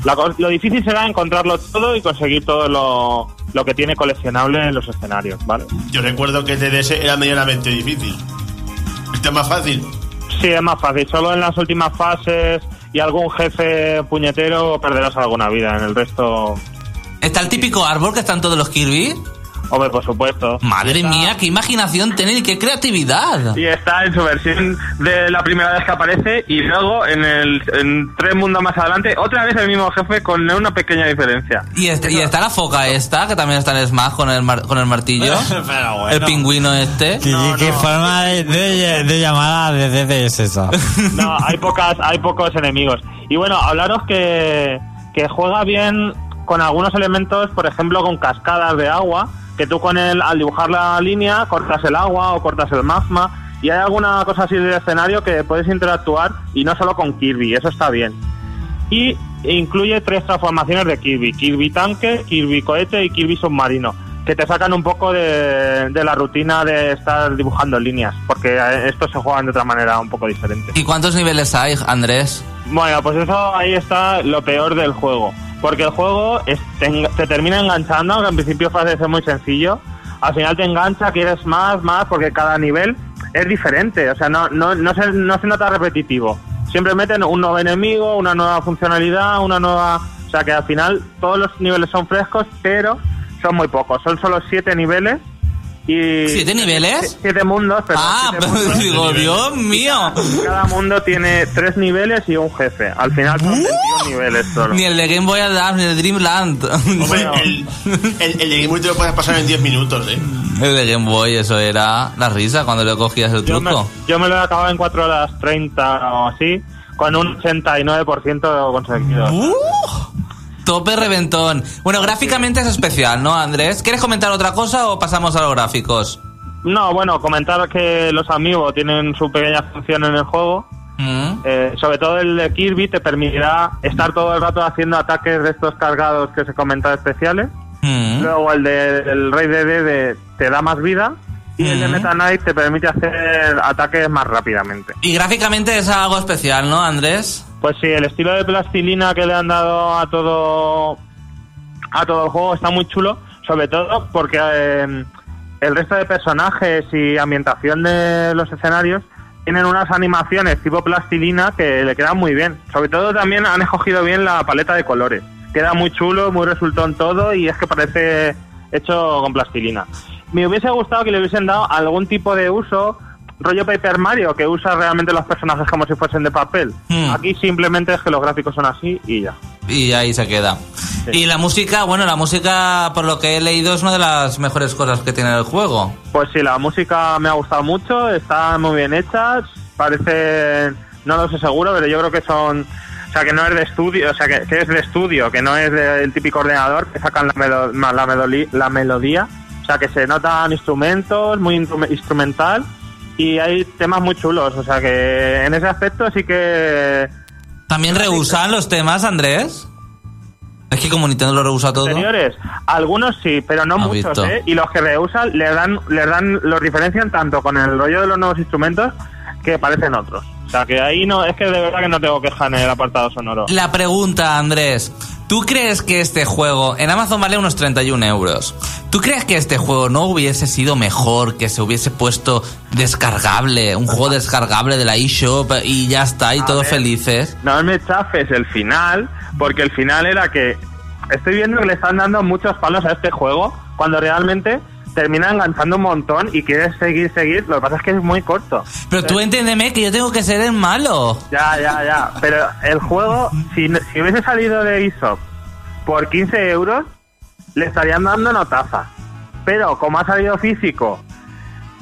la lo difícil será encontrarlo todo y conseguir todo lo, lo que tiene coleccionable en los escenarios, ¿vale? Yo recuerdo que TDS era medianamente difícil. Este es más fácil. Sí, es más fácil. Solo en las últimas fases y algún jefe puñetero perderás alguna vida. En el resto, ¿Está el típico árbol que están todos los Kirby? Hombre, por supuesto. Madre mía, qué imaginación y qué creatividad. Y está en su versión de la primera vez que aparece y luego en el en tres mundos más adelante otra vez el mismo jefe con una pequeña diferencia. Y, est- y está la foca esta, que también está en Smash con el, mar- con el martillo. Pero bueno. El pingüino este. ¿Qué, qué forma de, de, de llamada de DD es esa? No, hay pocas, hay pocos enemigos. Y bueno, hablaros que, que juega bien con algunos elementos, por ejemplo, con cascadas de agua, que tú con el, al dibujar la línea cortas el agua o cortas el magma. Y hay alguna cosa así del escenario que puedes interactuar y no solo con Kirby, eso está bien. Y incluye tres transformaciones de Kirby: Kirby tanque, Kirby cohete y Kirby submarino, que te sacan un poco de, de la rutina de estar dibujando líneas, porque eh, estos se juegan de otra manera un poco diferente. ¿Y cuántos niveles hay, Andrés? Bueno, pues eso ahí está lo peor del juego. Porque el juego es- te, te termina enganchando, que en principio parece muy sencillo, al final te engancha, quieres más, más, porque cada nivel es diferente. O sea, no, no, no, se, no se nota repetitivo. Siempre meten un nuevo enemigo, una nueva funcionalidad, una nueva... O sea, que al final todos los niveles son frescos, pero son muy pocos. Son solo siete niveles. Y ¿Siete niveles? Siete mundos, pero Ah, siete mundos. digo, Dios mío. Cada mundo tiene tres niveles y un jefe. Al final son 21 niveles solo. Ni el de Game Boy Advance, ni el de Dreamland. Hombre, el, el, el de Game Boy te lo puedes pasar en 10 minutos, ¿eh? El de Game Boy, eso era la risa cuando le cogías el Yo me, truco. yo me lo he acabado en 4 horas 30 o así, con un 89% conseguido. Uh, tope reventón. Bueno, gráficamente es especial, ¿no, Andrés? ¿Quieres comentar otra cosa o pasamos a los gráficos? No, bueno, comentar que los amigos tienen su pequeña función en el juego. Mm. Eh, sobre todo el de Kirby te permitirá estar todo el rato haciendo ataques de estos cargados que se comentan especiales. Mm. Luego el de el Rey de Dede te da más vida. Y el de. Meta Knight te permite hacer ataques más rápidamente. Y gráficamente es algo especial, ¿no, Andrés? Pues sí, el estilo de plastilina que le han dado a todo a todo el juego está muy chulo, sobre todo porque eh, el resto de personajes y ambientación de los escenarios tienen unas animaciones tipo plastilina que le quedan muy bien. Sobre todo también han escogido bien la paleta de colores. Queda muy chulo, muy resultón todo y es que parece hecho con plastilina. Me hubiese gustado que le hubiesen dado algún tipo de uso rollo Paper Mario que usa realmente los personajes como si fuesen de papel. Hmm. Aquí simplemente es que los gráficos son así y ya. Y ahí se queda. Y la música, bueno, la música, por lo que he leído, es una de las mejores cosas que tiene el juego. Pues sí, la música me ha gustado mucho, está muy bien hecha, parece, no lo sé seguro, pero yo creo que son, o sea, que no es de estudio, o sea, que, que es de estudio, que no es del típico ordenador que sacan la, melo- la, melodí- la melodía, sea, que se notan instrumentos, muy instrumental, y hay temas muy chulos, o sea, que en ese aspecto sí que ¿También reusan los temas, Andrés? Es que como Nintendo lo reusa todo. Anteriores, algunos sí, pero no ¿Has muchos, visto? ¿eh? Y los que reusan le dan, le dan, los diferencian tanto con el rollo de los nuevos instrumentos que parecen otros. O sea que ahí no, es que de verdad que no tengo queja en el apartado sonoro. La pregunta, Andrés. ¿Tú crees que este juego, en Amazon vale unos 31 euros, ¿tú crees que este juego no hubiese sido mejor que se hubiese puesto descargable, un juego descargable de la eShop y ya está, y A todos ver. felices? No me chafes el final, porque el final era que estoy viendo que le están dando muchos palos a este juego cuando realmente termina enganchando un montón y quieres seguir, seguir. Lo que pasa es que es muy corto. Pero tú entiéndeme que yo tengo que ser el malo. Ya, ya, ya. Pero el juego, si, si hubiese salido de eShop por 15 euros, le estarían dando notaza. Pero como ha salido físico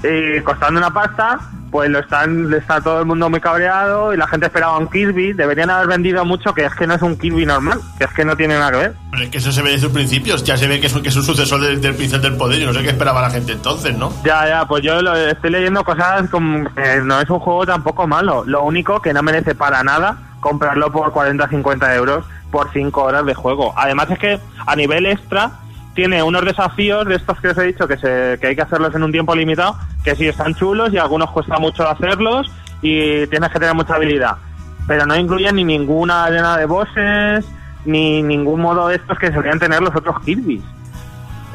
y costando una pasta, pues lo están, está todo el mundo muy cabreado y la gente esperaba un Kirby. Deberían haber vendido mucho, que es que no es un Kirby normal, que es que no tiene nada que ver. Pero es que eso se ve desde sus principios. Ya se ve que es un, que es un sucesor del, del pincel del poder. Yo no sé qué esperaba la gente entonces, ¿no? Ya, ya, pues yo lo, estoy leyendo cosas como que no es un juego tampoco malo. Lo único que no merece para nada comprarlo por 40-50 euros por 5 horas de juego. Además es que a nivel extra tiene unos desafíos de estos que os he dicho que, se, que hay que hacerlos en un tiempo limitado, que sí están chulos y algunos cuesta mucho hacerlos y tienes que tener mucha habilidad. Pero no incluyen ni ninguna arena de bosses, ni ningún modo de estos que solían tener los otros Kirby's.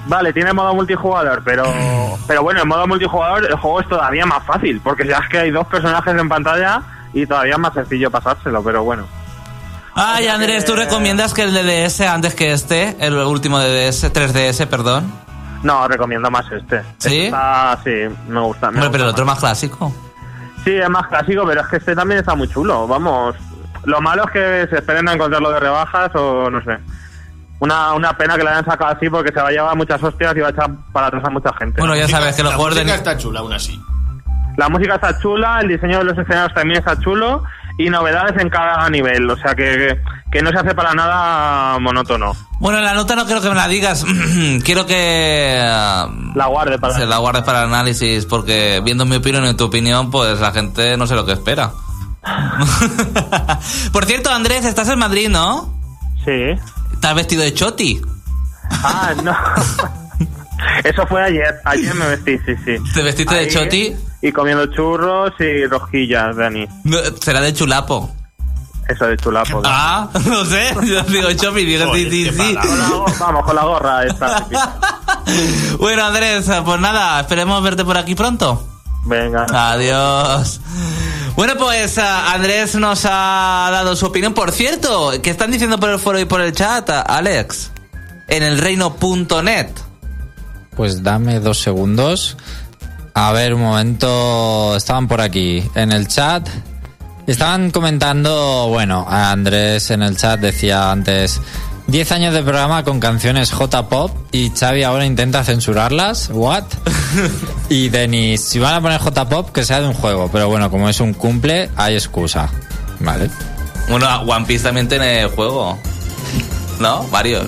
Vale, tiene modo multijugador, pero pero bueno, en modo multijugador el juego es todavía más fácil, porque ya es que hay dos personajes en pantalla y todavía es más sencillo pasárselo, pero bueno. Ay, Andrés, ¿tú recomiendas que el DDS antes que este, el último DDS, 3DS, perdón? No, recomiendo más este. ¿Sí? Está- sí, me gusta. me Hombre, gusta pero el otro es más. más clásico. Sí, es más clásico, pero es que este también está muy chulo, vamos. Lo malo es que se esperen a encontrarlo de rebajas o no sé. Una, una pena que lo hayan sacado así porque se va a llevar muchas hostias y va a echar para atrás a mucha gente. Bueno, ya sabes que los la juegos de... música está chula aún así. La música está chula, el diseño de los escenarios también está chulo y novedades en cada nivel, o sea que, que no se hace para nada monótono. Bueno, la nota no quiero que me la digas. quiero que... eh, La guarde para... se la guardes para el análisis, porque viendo mi opinión y tu opinión, pues la gente no sé lo que espera. Por cierto, Andrés, estás en Madrid, ¿no? Sí. ¿Estás vestido de choti? Ah, no. Eso fue ayer. Ayer me vestí, sí, sí. ¿Te vestiste de choti? Y comiendo churros y rosquillas, Dani. Será de chulapo. Eso de chulapo. Ah, no sé. Yo digo chopi, digo sí, sí, sí. Vamos, con la gorra esta. bueno, Andrés, pues nada, esperemos verte por aquí pronto. Venga. Adiós. Bueno, pues ah, Andrés nos ha dado su opinión. Por cierto, ¿qué están diciendo por el foro y por el chat, Alex? En el reino.net. Pues dame dos segundos. A ver, un momento. Estaban por aquí en el chat. Estaban comentando, bueno, Andrés en el chat decía antes 10 años de programa con canciones J-pop y Xavi ahora intenta censurarlas. ¿What? y Denis, si van a poner J-pop, que sea de un juego. Pero bueno, como es un cumple, hay excusa. Vale. Bueno, One Piece también tiene juego. ¿No? Varios.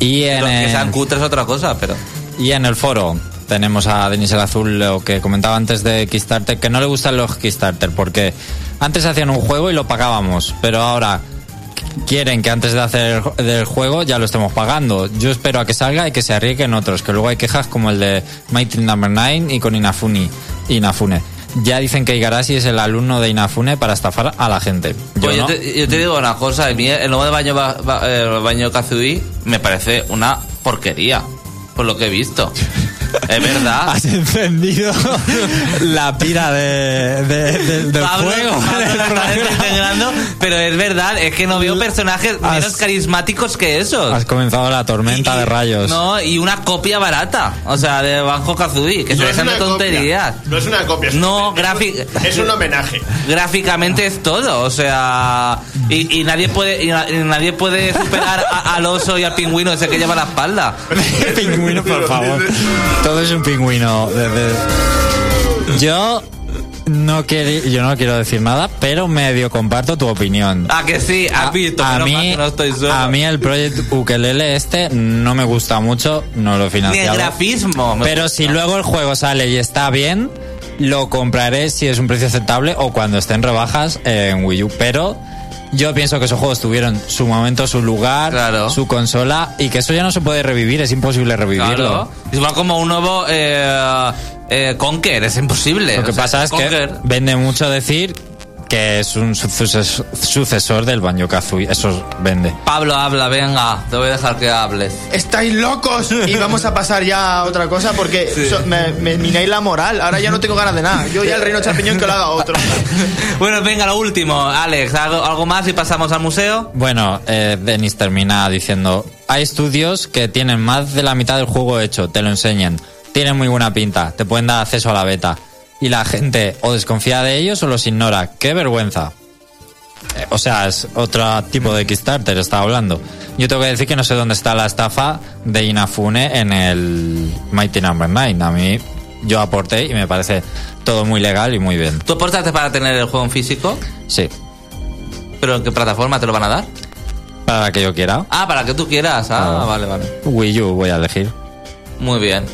Y en, Los que sean cutres es otra cosa, pero... y en el foro tenemos a Denis el Azul, lo que comentaba antes de Kickstarter, que no le gustan los Kickstarter, porque antes hacían un juego y lo pagábamos, pero ahora quieren que antes de hacer el, del juego ya lo estemos pagando. Yo espero a que salga y que se arriesguen otros, que luego hay quejas como el de Mighty Number 9 y con Inafune. Inafune. Ya dicen que Igarashi es el alumno de Inafune para estafar a la gente. Yo Pues yo, no. te, yo te digo una cosa, el nuevo de baño, Ba- Ba- eh, baño Kazooie me parece una porquería, por lo que he visto. Es verdad. Has encendido la pira de, de- de- del Pablo, juego. Pero es verdad, es que no veo personajes Has- menos carismáticos que esos. Has comenzado la tormenta Y- de rayos. No, y una copia barata, o sea, de Banjo Kazooie, que se No es dejan de una tonterías. copia. No es una copia. es No, un- grafi- Es un homenaje. Gráficamente es todo, o sea, y, y nadie puede y na- y nadie puede superar a- al oso y al pingüino ese que lleva la espalda. pingüino, por favor. Todo es un pingüino. desde- Yo no quiero, yo no quiero decir nada, pero medio comparto tu opinión. Ah, que sí, has visto, a mí, no estoy solo. a mí el Project Ukelele este no me gusta mucho, no lo he Ni el financiado. grafismo. Pero si luego el juego sale y está bien, lo compraré si es un precio aceptable o cuando esté en rebajas en Wii U. Pero yo pienso que esos juegos tuvieron su momento, su lugar, Claro. su consola y que eso ya no se puede revivir, es imposible revivirlo. Claro. Es igual como un nuevo eh, eh, Conker, es imposible. Lo que O sea, pasa es que vende mucho decir que es un suces- sucesor del Banjo Kazooie. Eso vende. Pablo habla, venga, te voy a dejar que hables. ¡Estáis locos! Y vamos a pasar ya a otra cosa porque Sí. so- me, me mináis la moral. Ahora ya no tengo ganas de nada. Yo ya el reino champiñón que lo haga otro. Bueno, venga, lo último, Alex, ¿algo, algo más y pasamos al museo? Bueno, eh, Denis termina diciendo, hay estudios que tienen más de la mitad del juego hecho, te lo enseñan, tienen muy buena pinta, te pueden dar acceso a la beta. Y la gente o desconfía de ellos o los ignora. ¡Qué vergüenza! Eh, o sea, es otro tipo de Kickstarter, está hablando. Yo tengo que decir que no sé dónde está la estafa de Inafune en el Mighty Number 9. A mí, yo aporté y me parece todo muy legal y muy bien. ¿Tú aportaste para tener el juego en físico? Sí, ¿Pero en qué plataforma te lo van a dar? para la que yo quiera. Ah, para que tú quieras. Ah, Ah. vale, vale. Wii U voy a elegir. Muy bien.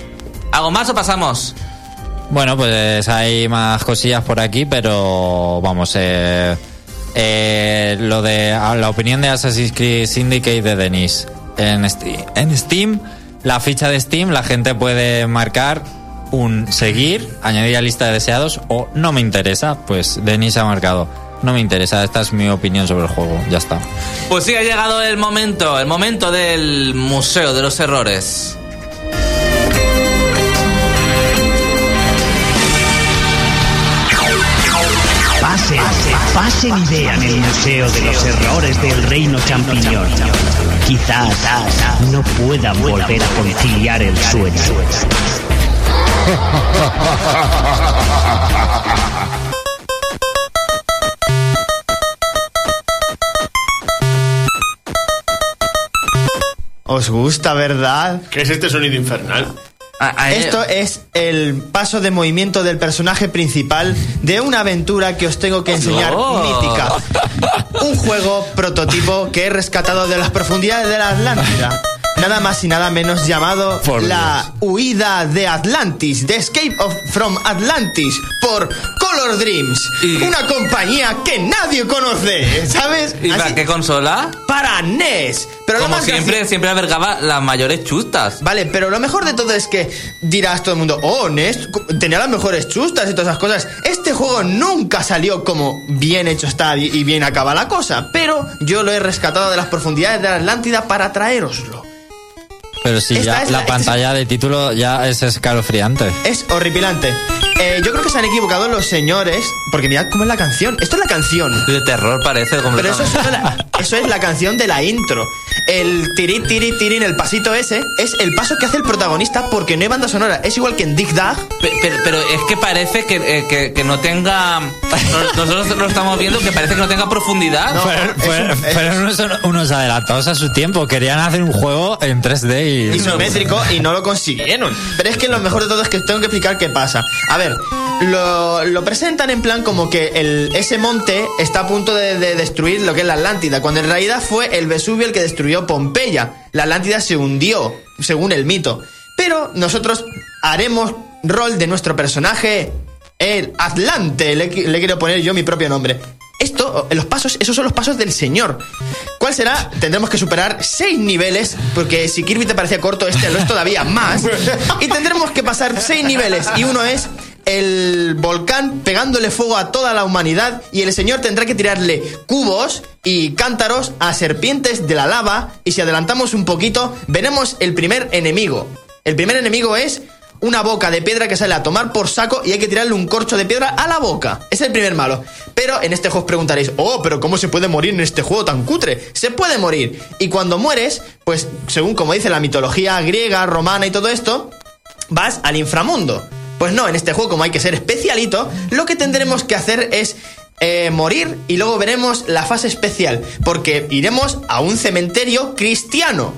¿Algo más o pasamos? Bueno, pues hay más cosillas por aquí, pero vamos, eh, eh, lo de a- la opinión de Assassin's Creed Syndicate de Denis. En Steam, la ficha de Steam, la gente puede marcar un seguir, añadir a lista de deseados o no me interesa, pues Denis ha marcado. No me interesa, esta es mi opinión sobre el juego, ya está. Pues sí, ha llegado el momento, el momento del Museo de los Errores. Pasen y vean el Museo de los Errores del Reino Champiñón. Quizás no puedan volver a conciliar el sueño. ¿Os gusta, verdad? ¿Qué es este sonido infernal? Esto es el paso de movimiento del personaje principal de una aventura que os tengo que enseñar Oh. mítica. Un juego prototipo que he rescatado de las profundidades de la Atlántida. Nada más y nada menos llamado Por La Huida de Atlantis, The Escape of, from Atlantis, por Color Dreams. Y- Una compañía que nadie conoce, ¿sabes? ¿Y para qué consola? para NES. Pero lo Como más siempre, gracioso- siempre albergaba las mayores chustas. Vale, pero lo mejor de todo es que dirás todo el mundo, oh, NES tenía las mejores chustas y todas esas cosas. Este juego nunca salió como bien hecho está y bien acaba la cosa, pero yo lo he rescatado de las profundidades de la Atlántida para traéroslo. Pero si Esta ya es la, la- pantalla de título ya es escalofriante. Es horripilante. Eh, yo creo que se han equivocado los señores, porque mirad cómo es la canción. Esto es la canción. De terror parece Pero eso es, solo la, eso es la canción de la intro. El tiri, tiri, tirín, el pasito ese, es el paso que hace el protagonista porque no hay banda sonora. Es igual que en Dig Dag. Pe- Pero, pero es que parece que, eh, que, que no tenga. Nosotros lo estamos viendo que parece que no tenga profundidad. No, Fueron, unos adelantados a su tiempo. Querían hacer un juego en 3D y... isométrico y no lo consiguieron. Pero es que lo mejor de todo es que tengo que explicar qué pasa. A ver, lo, lo presentan en plan como que el, ese monte está a punto de, de destruir lo que es la Atlántida, cuando en realidad fue el Vesubio el que destruyó Pompeya. La Atlántida se hundió, según el mito. Pero nosotros haremos rol de nuestro personaje, el Atlante. Le, le quiero poner yo mi propio nombre. Esto, los pasos, esos son los pasos del señor. ¿Cuál será? Tendremos que superar seis niveles, porque si Kirby te parecía corto, este lo es todavía más. Y tendremos que pasar seis niveles, y uno es el volcán pegándole fuego a toda la humanidad, y el señor tendrá que tirarle cubos y cántaros a serpientes de la lava, y si adelantamos un poquito, veremos el primer enemigo. El primer enemigo es una boca de piedra que sale a tomar por saco y hay que tirarle un corcho de piedra a la boca. Es el primer malo. Pero en este juego os preguntaréis, oh, pero ¿cómo se puede morir en este juego tan cutre? Se puede morir. Y cuando mueres, pues según como dice la mitología griega, romana y todo esto, vas al inframundo. Pues no, en este juego como hay que ser especialito, lo que tendremos que hacer es eh, morir y luego veremos la fase especial, porque iremos a un cementerio cristiano.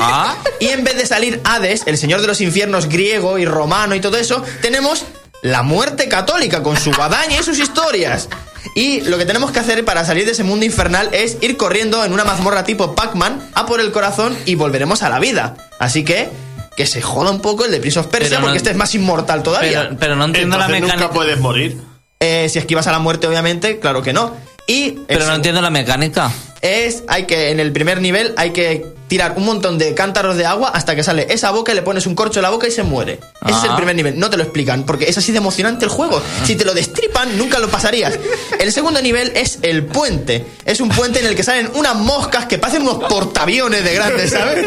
Ah, Y en vez de salir Hades, el señor de los infiernos griego y romano y todo eso, tenemos la muerte católica con su guadaña y sus historias. Y lo que tenemos que hacer para salir de ese mundo infernal es ir corriendo en una mazmorra tipo Pac-Man a por el corazón y volveremos a la vida. Así que que se joda un poco el de Prince of Persia Pero no- porque este es más inmortal todavía. pero, pero no entiendo la mecánica. nunca puedes morir. Eh, si esquivas a la muerte, obviamente, claro que no. Y Pero no entiendo la mecánica. es hay que en el primer nivel hay que tirar un montón de cántaros de agua hasta que sale esa boca y le pones un corcho en la boca y se muere. Ese es el Ah. primer nivel. No te lo explican porque es así de emocionante el juego. Si te lo destripan nunca lo pasarías. El segundo nivel es el puente. Es un puente en el que salen unas moscas que parecen unos portaaviones de grandes, ¿sabes?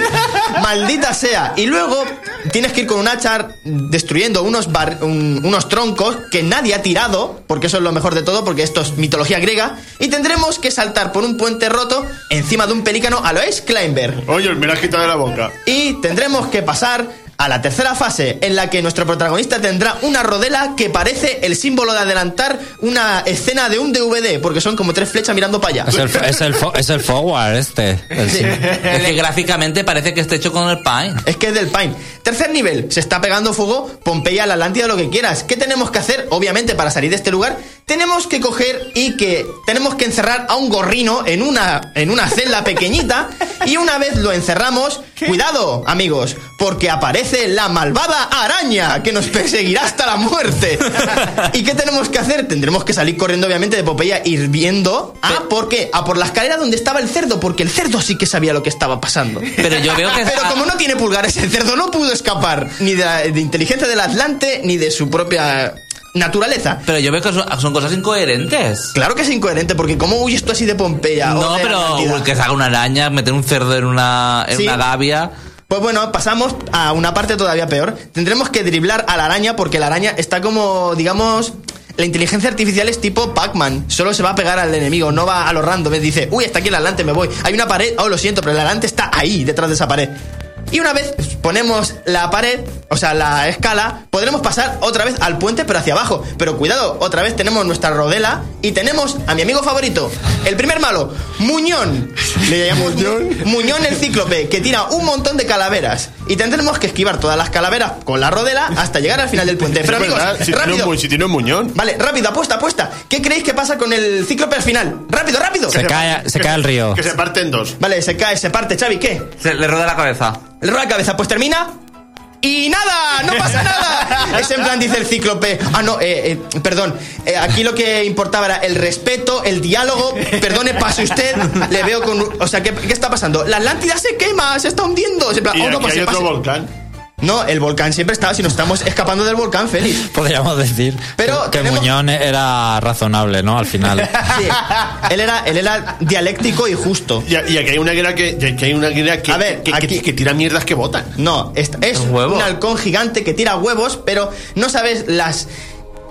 Maldita sea. Y luego tienes que ir con un hacha destruyendo unos, bar- un- unos troncos que nadie ha tirado, porque eso es lo mejor de todo, porque esto es mitología griega, y tendremos que saltar por un puente roto encima de un pelícano a lo Ace Climber. Oye, me lo has quitado de la boca. Y tendremos que pasar a la tercera fase, en la que nuestro protagonista tendrá una rodela que parece el símbolo de adelantar una escena de un DVD, porque son como tres flechas mirando para allá. Es el, es el, es el forward este. El Sí. sim- Es que gráficamente parece que esté hecho con el Paint. Es que es del Pine. Tercer nivel, se está pegando fuego Pompeya, la Atlántida, lo que quieras. ¿Qué tenemos que hacer? Obviamente, para salir de este lugar, tenemos que coger y que tenemos que encerrar a un gorrino en una, en una celda pequeñita. Y una vez lo encerramos, cuidado, amigos, porque aparece la malvada araña que nos perseguirá hasta la muerte. ¿Y qué tenemos que hacer? Tendremos que salir corriendo, obviamente, de Pompeya, hirviendo. Ah, ¿por qué? A por la escalera donde estaba el cerdo, porque el cerdo sí que sabía lo que estaba pasando. Pero yo veo que. Pero como no tiene pulgares, el cerdo no pudo escapar ni de, la- de inteligencia del Atlante ni de su propia naturaleza. Pero yo veo que son, son cosas incoherentes. Claro que es incoherente, porque ¿cómo huyes tú así de Pompeya? o No, de la pero que salga una araña, meter un cerdo en una, en Sí. una gavia. Pues bueno, pasamos a una parte todavía peor. Tendremos que driblar a la araña porque la araña está como, digamos... La inteligencia artificial es tipo Pac-Man. Solo se va a pegar al enemigo, no va a lo random. Dice, uy, está aquí el adelante, me voy. Hay una pared, oh, lo siento, pero el adelante está ahí, detrás de esa pared. Y una vez ponemos la pared, o sea, la escala, podremos pasar otra vez al puente, pero hacia abajo. Pero cuidado, otra vez tenemos nuestra rodela y tenemos a mi amigo favorito, el primer malo, Muñón. Le llamamos Muñón. Muñón el cíclope, que tira un montón de calaveras. Y tendremos que esquivar todas las calaveras con la rodela hasta llegar al final del puente. Pero amigos, si tiene, un, rápido. si tiene un muñón. Vale, rápido, apuesta, apuesta. ¿Qué creéis que pasa con el cíclope al final? Rápido, rápido. Se cae, se cae el río. Que se parte en dos. Vale, se cae, se parte, Xavi, ¿qué? Se le rueda la cabeza. Le rueda la cabeza, pues termina. Y nada, no pasa nada. Es en plan, dice el cíclope. Ah, no, eh, eh, perdón. Eh, aquí lo que importaba era el respeto, el diálogo. Perdone, pase usted. Le veo con. O sea, ¿qué, qué está pasando? La Atlántida se quema, se está hundiendo. Es en plan, Y oh, no, aquí pase, hay otro pase. volcán. No, el volcán siempre estaba, si nos estamos escapando del volcán, Félix. Podríamos decir Pero que, que tenemos- Muñón era razonable, ¿no? Al final. Sí, él era, él era dialéctico y justo. Y, y aquí hay una guerra que, que hay una guerra que, A ver, que, que- aquí- que tira mierdas que botan. No, es, es ¿Un huevo? un halcón gigante que tira huevos, pero no sabes las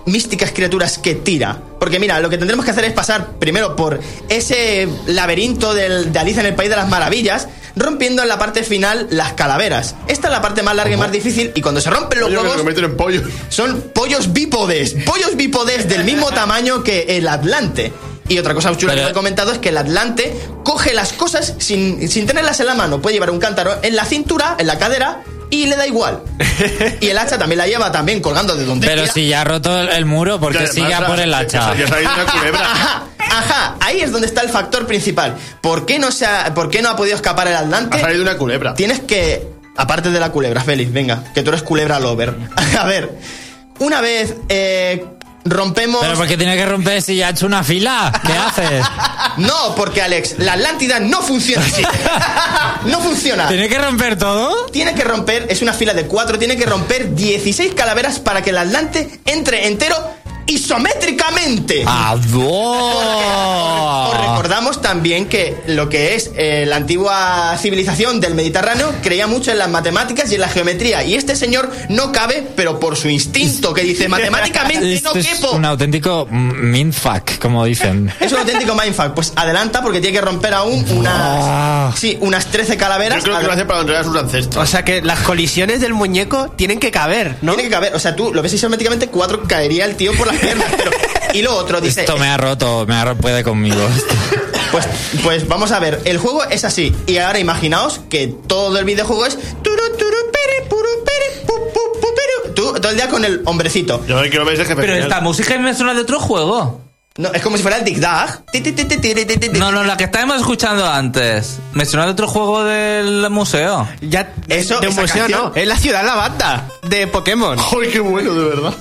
místicas criaturas que tira. Porque mira, lo que tendremos que hacer es pasar primero por ese laberinto del- de Alicia en el País de las Maravillas, rompiendo en la parte final las calaveras. Esta es la parte más larga y más difícil, y cuando se rompen los se huevos, en pollo. son pollos bípodes. Pollos bípodes del mismo tamaño que el Atlante. Y otra cosa chula que Pero- he comentado es que el Atlante coge las cosas sin, sin tenerlas en la mano. Puede llevar un cántaro en la cintura, en la cadera, y le da igual. Y el hacha también la lleva también colgando de donde Pero quiera. si ya ha roto el, muro, ¿por qué Ya, sigue a por el ya- hacha? Ajá, ajá, ahí es donde está el factor principal. ¿Por qué no, se ha, ¿por qué no ha podido escapar el Atlante? Ha salido una culebra. Tienes que, aparte de la culebra, Félix, venga, que tú eres culebra lover. A ver, una vez eh, rompemos... ¿Pero por qué tiene que romper si ya ha hecho una fila? ¿Qué haces? No, porque Alex, la Atlántida no funciona así. no funciona. ¿Tiene que romper todo? Tiene que romper, es una fila de cuatro, tiene que romper 16 calaveras para que el Atlante entre entero isométricamente. ¡Ah, Os recordamos también que lo que es eh, la antigua civilización del Mediterráneo creía mucho en las matemáticas y en la geometría. Y este señor no cabe, pero por su instinto que dice matemáticamente no Esto es quepo. un auténtico mindfuck, como dicen. Es un auténtico mindfuck. Pues adelanta porque tiene que romper aún unas, sí, unas 13 calaveras. Yo creo que lo hace para honrar a sus ancestros. O sea que las colisiones del muñeco tienen que caber, ¿no? Tiene que caber. O sea, tú lo ves isométricamente, cuatro caería el tío por las piernas. pero- y lo otro dice. Esto me ha roto, me ha roto, puede conmigo. Pues, pues vamos a ver, el juego es así. Y ahora imaginaos que todo el videojuego es. Tú todo el día con el hombrecito. Yo lo que lo veis es que Pero esta música me suena de otro juego. No, es como si fuera el Dig Dag. Ti, ti, ti, ti, ti, ti, ti, ti. No, no, la que estábamos escuchando antes. Me suena de otro juego del museo. Ya, Eso, de un museo canción- no, es la ciudad lavanda de Pokémon. ¡Ay, qué bueno, de verdad!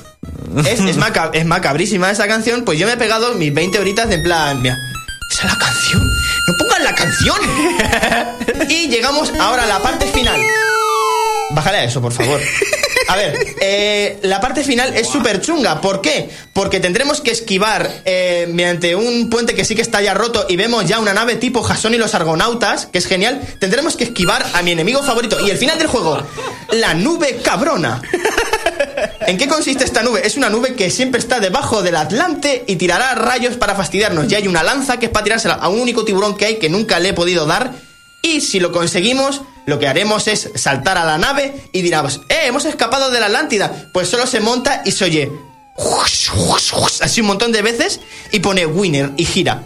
Es, es, es macabrísima esa canción. Pues yo me he pegado mis 20 horitas de en plan. Mira, esa es la canción. No pongan la canción. y llegamos ahora a la parte final. Bájale a eso, por favor. A ver, eh, la parte final es súper chunga. ¿Por qué? Porque tendremos que esquivar eh, mediante un puente que sí que está ya roto y vemos ya una nave tipo Jason y los Argonautas, que es genial. Tendremos que esquivar a mi enemigo favorito. Y el final del juego, la nube cabrona. ¿En qué consiste esta nube? Es una nube que siempre está debajo del Atlante y tirará rayos para fastidiarnos. Ya hay una lanza que es para tirársela a un único tiburón que hay que nunca le he podido dar. Y si lo conseguimos, lo que haremos es saltar a la nave y diremos, ¡eh, hemos escapado de la Atlántida! Pues solo se monta y se oye así un montón de veces y pone winner y gira.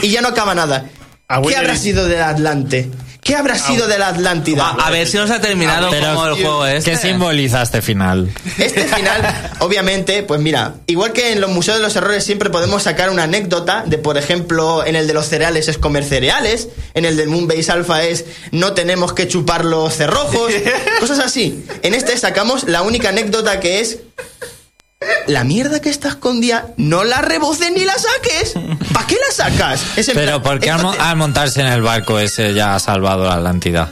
Y ya no acaba nada. A ¿Qué habrá sido del Atlante? ¿Qué habrá sido de la Atlántida? A, a ver si nos ha terminado Pero, como el juego este. ¿Qué simboliza este final? Este final, obviamente, pues mira, igual que en los museos de los errores siempre podemos sacar una anécdota de, por ejemplo, en el de los cereales es comer cereales, en el del Moonbase Alpha es no tenemos que chupar los cerrojos, cosas así. En este sacamos la única anécdota que es la mierda que está escondida, no la reboces ni la saques. ¿Para qué la sacas? Es en Pero plan, ¿por qué al, mo- montarse en el barco ese ya ha salvado la Atlántida?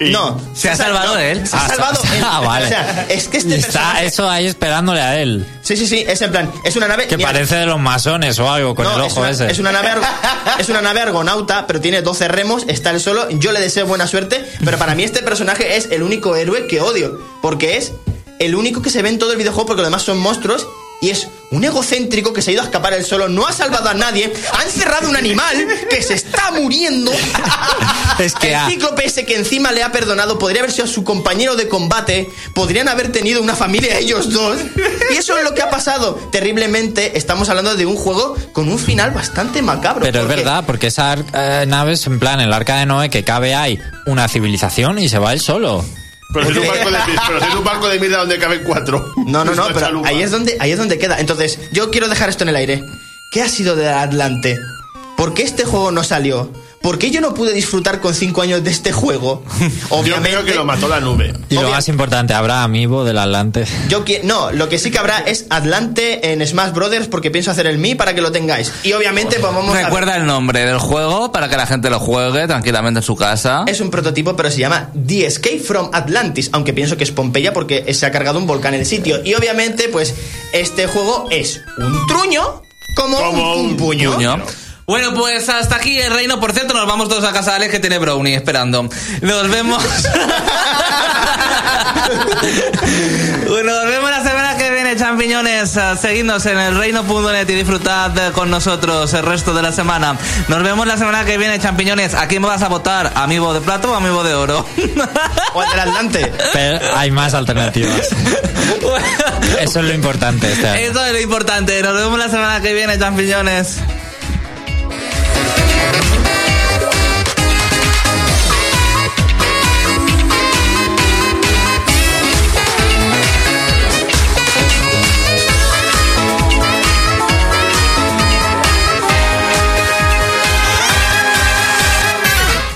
No, Se ha salvado él. Se ha Ah, salvado sa- él. ah, vale. O sea, es que este Está personaje- eso ahí esperándole a él. Sí, sí, sí, es en plan, es una nave... Que mira, parece de los masones o algo con No, el es ojo una, ese. Es una, nave argo- es una nave argonauta, pero tiene 12 remos, está él solo. Yo le deseo buena suerte, pero para mí este personaje es el único héroe que odio. Porque es el único que se ve en todo el videojuego, porque los demás son monstruos. Y es un egocéntrico que se ha ido a escapar él solo, no ha salvado a nadie, ha encerrado un animal que se está muriendo. Es que el cíclope ese que encima le ha perdonado podría haber sido su compañero de combate, podrían haber tenido una familia ellos dos. Y eso es lo que ha pasado. Terriblemente, estamos hablando de un juego con un final bastante macabro. Pero es verdad, porque esa eh, nave es en plan el arca de Noé que cabe ahí una civilización y se va él solo. Pero si es un barco de, pero si es un barco de mierda donde caben cuatro. No, no, no, pero chalupa. ahí es donde ahí es donde queda. Entonces, yo quiero dejar esto en el aire. ¿Qué ha sido de Atlante? ¿Por qué este juego no salió? ¿Por qué yo no pude disfrutar con 5 años de este juego? Yo creo que lo mató la nube. Y lo más importante, habrá amiibo del Atlante. Yo no, lo que sí que habrá es Atlante en Smash Brothers porque pienso hacer el Mi para que lo tengáis. Y obviamente pues vamos a Recuerda el nombre del juego para que la gente lo juegue tranquilamente en su casa. Es un prototipo, pero se llama The Escape from Atlantis, aunque pienso que es Pompeya porque se ha cargado un volcán en el sitio. Y obviamente, pues, este juego es un truño como, Como un, un puño. Puño. Bueno, pues hasta aquí el reino. Por cierto, nos vamos todos a casa de Alex que tiene brownie esperando. Nos vemos. bueno, nos vemos la semana que viene, champiñones. Seguidnos en el reino.net y disfrutad con nosotros el resto de la semana. Nos vemos la semana que viene, champiñones. ¿A quién vas a votar? ¿Amigo de plato o amigo de oro? O el del Atlante. Pero hay más alternativas. Eso es lo importante este. Eso es lo importante. Nos vemos la semana que viene, champiñones. Yeah.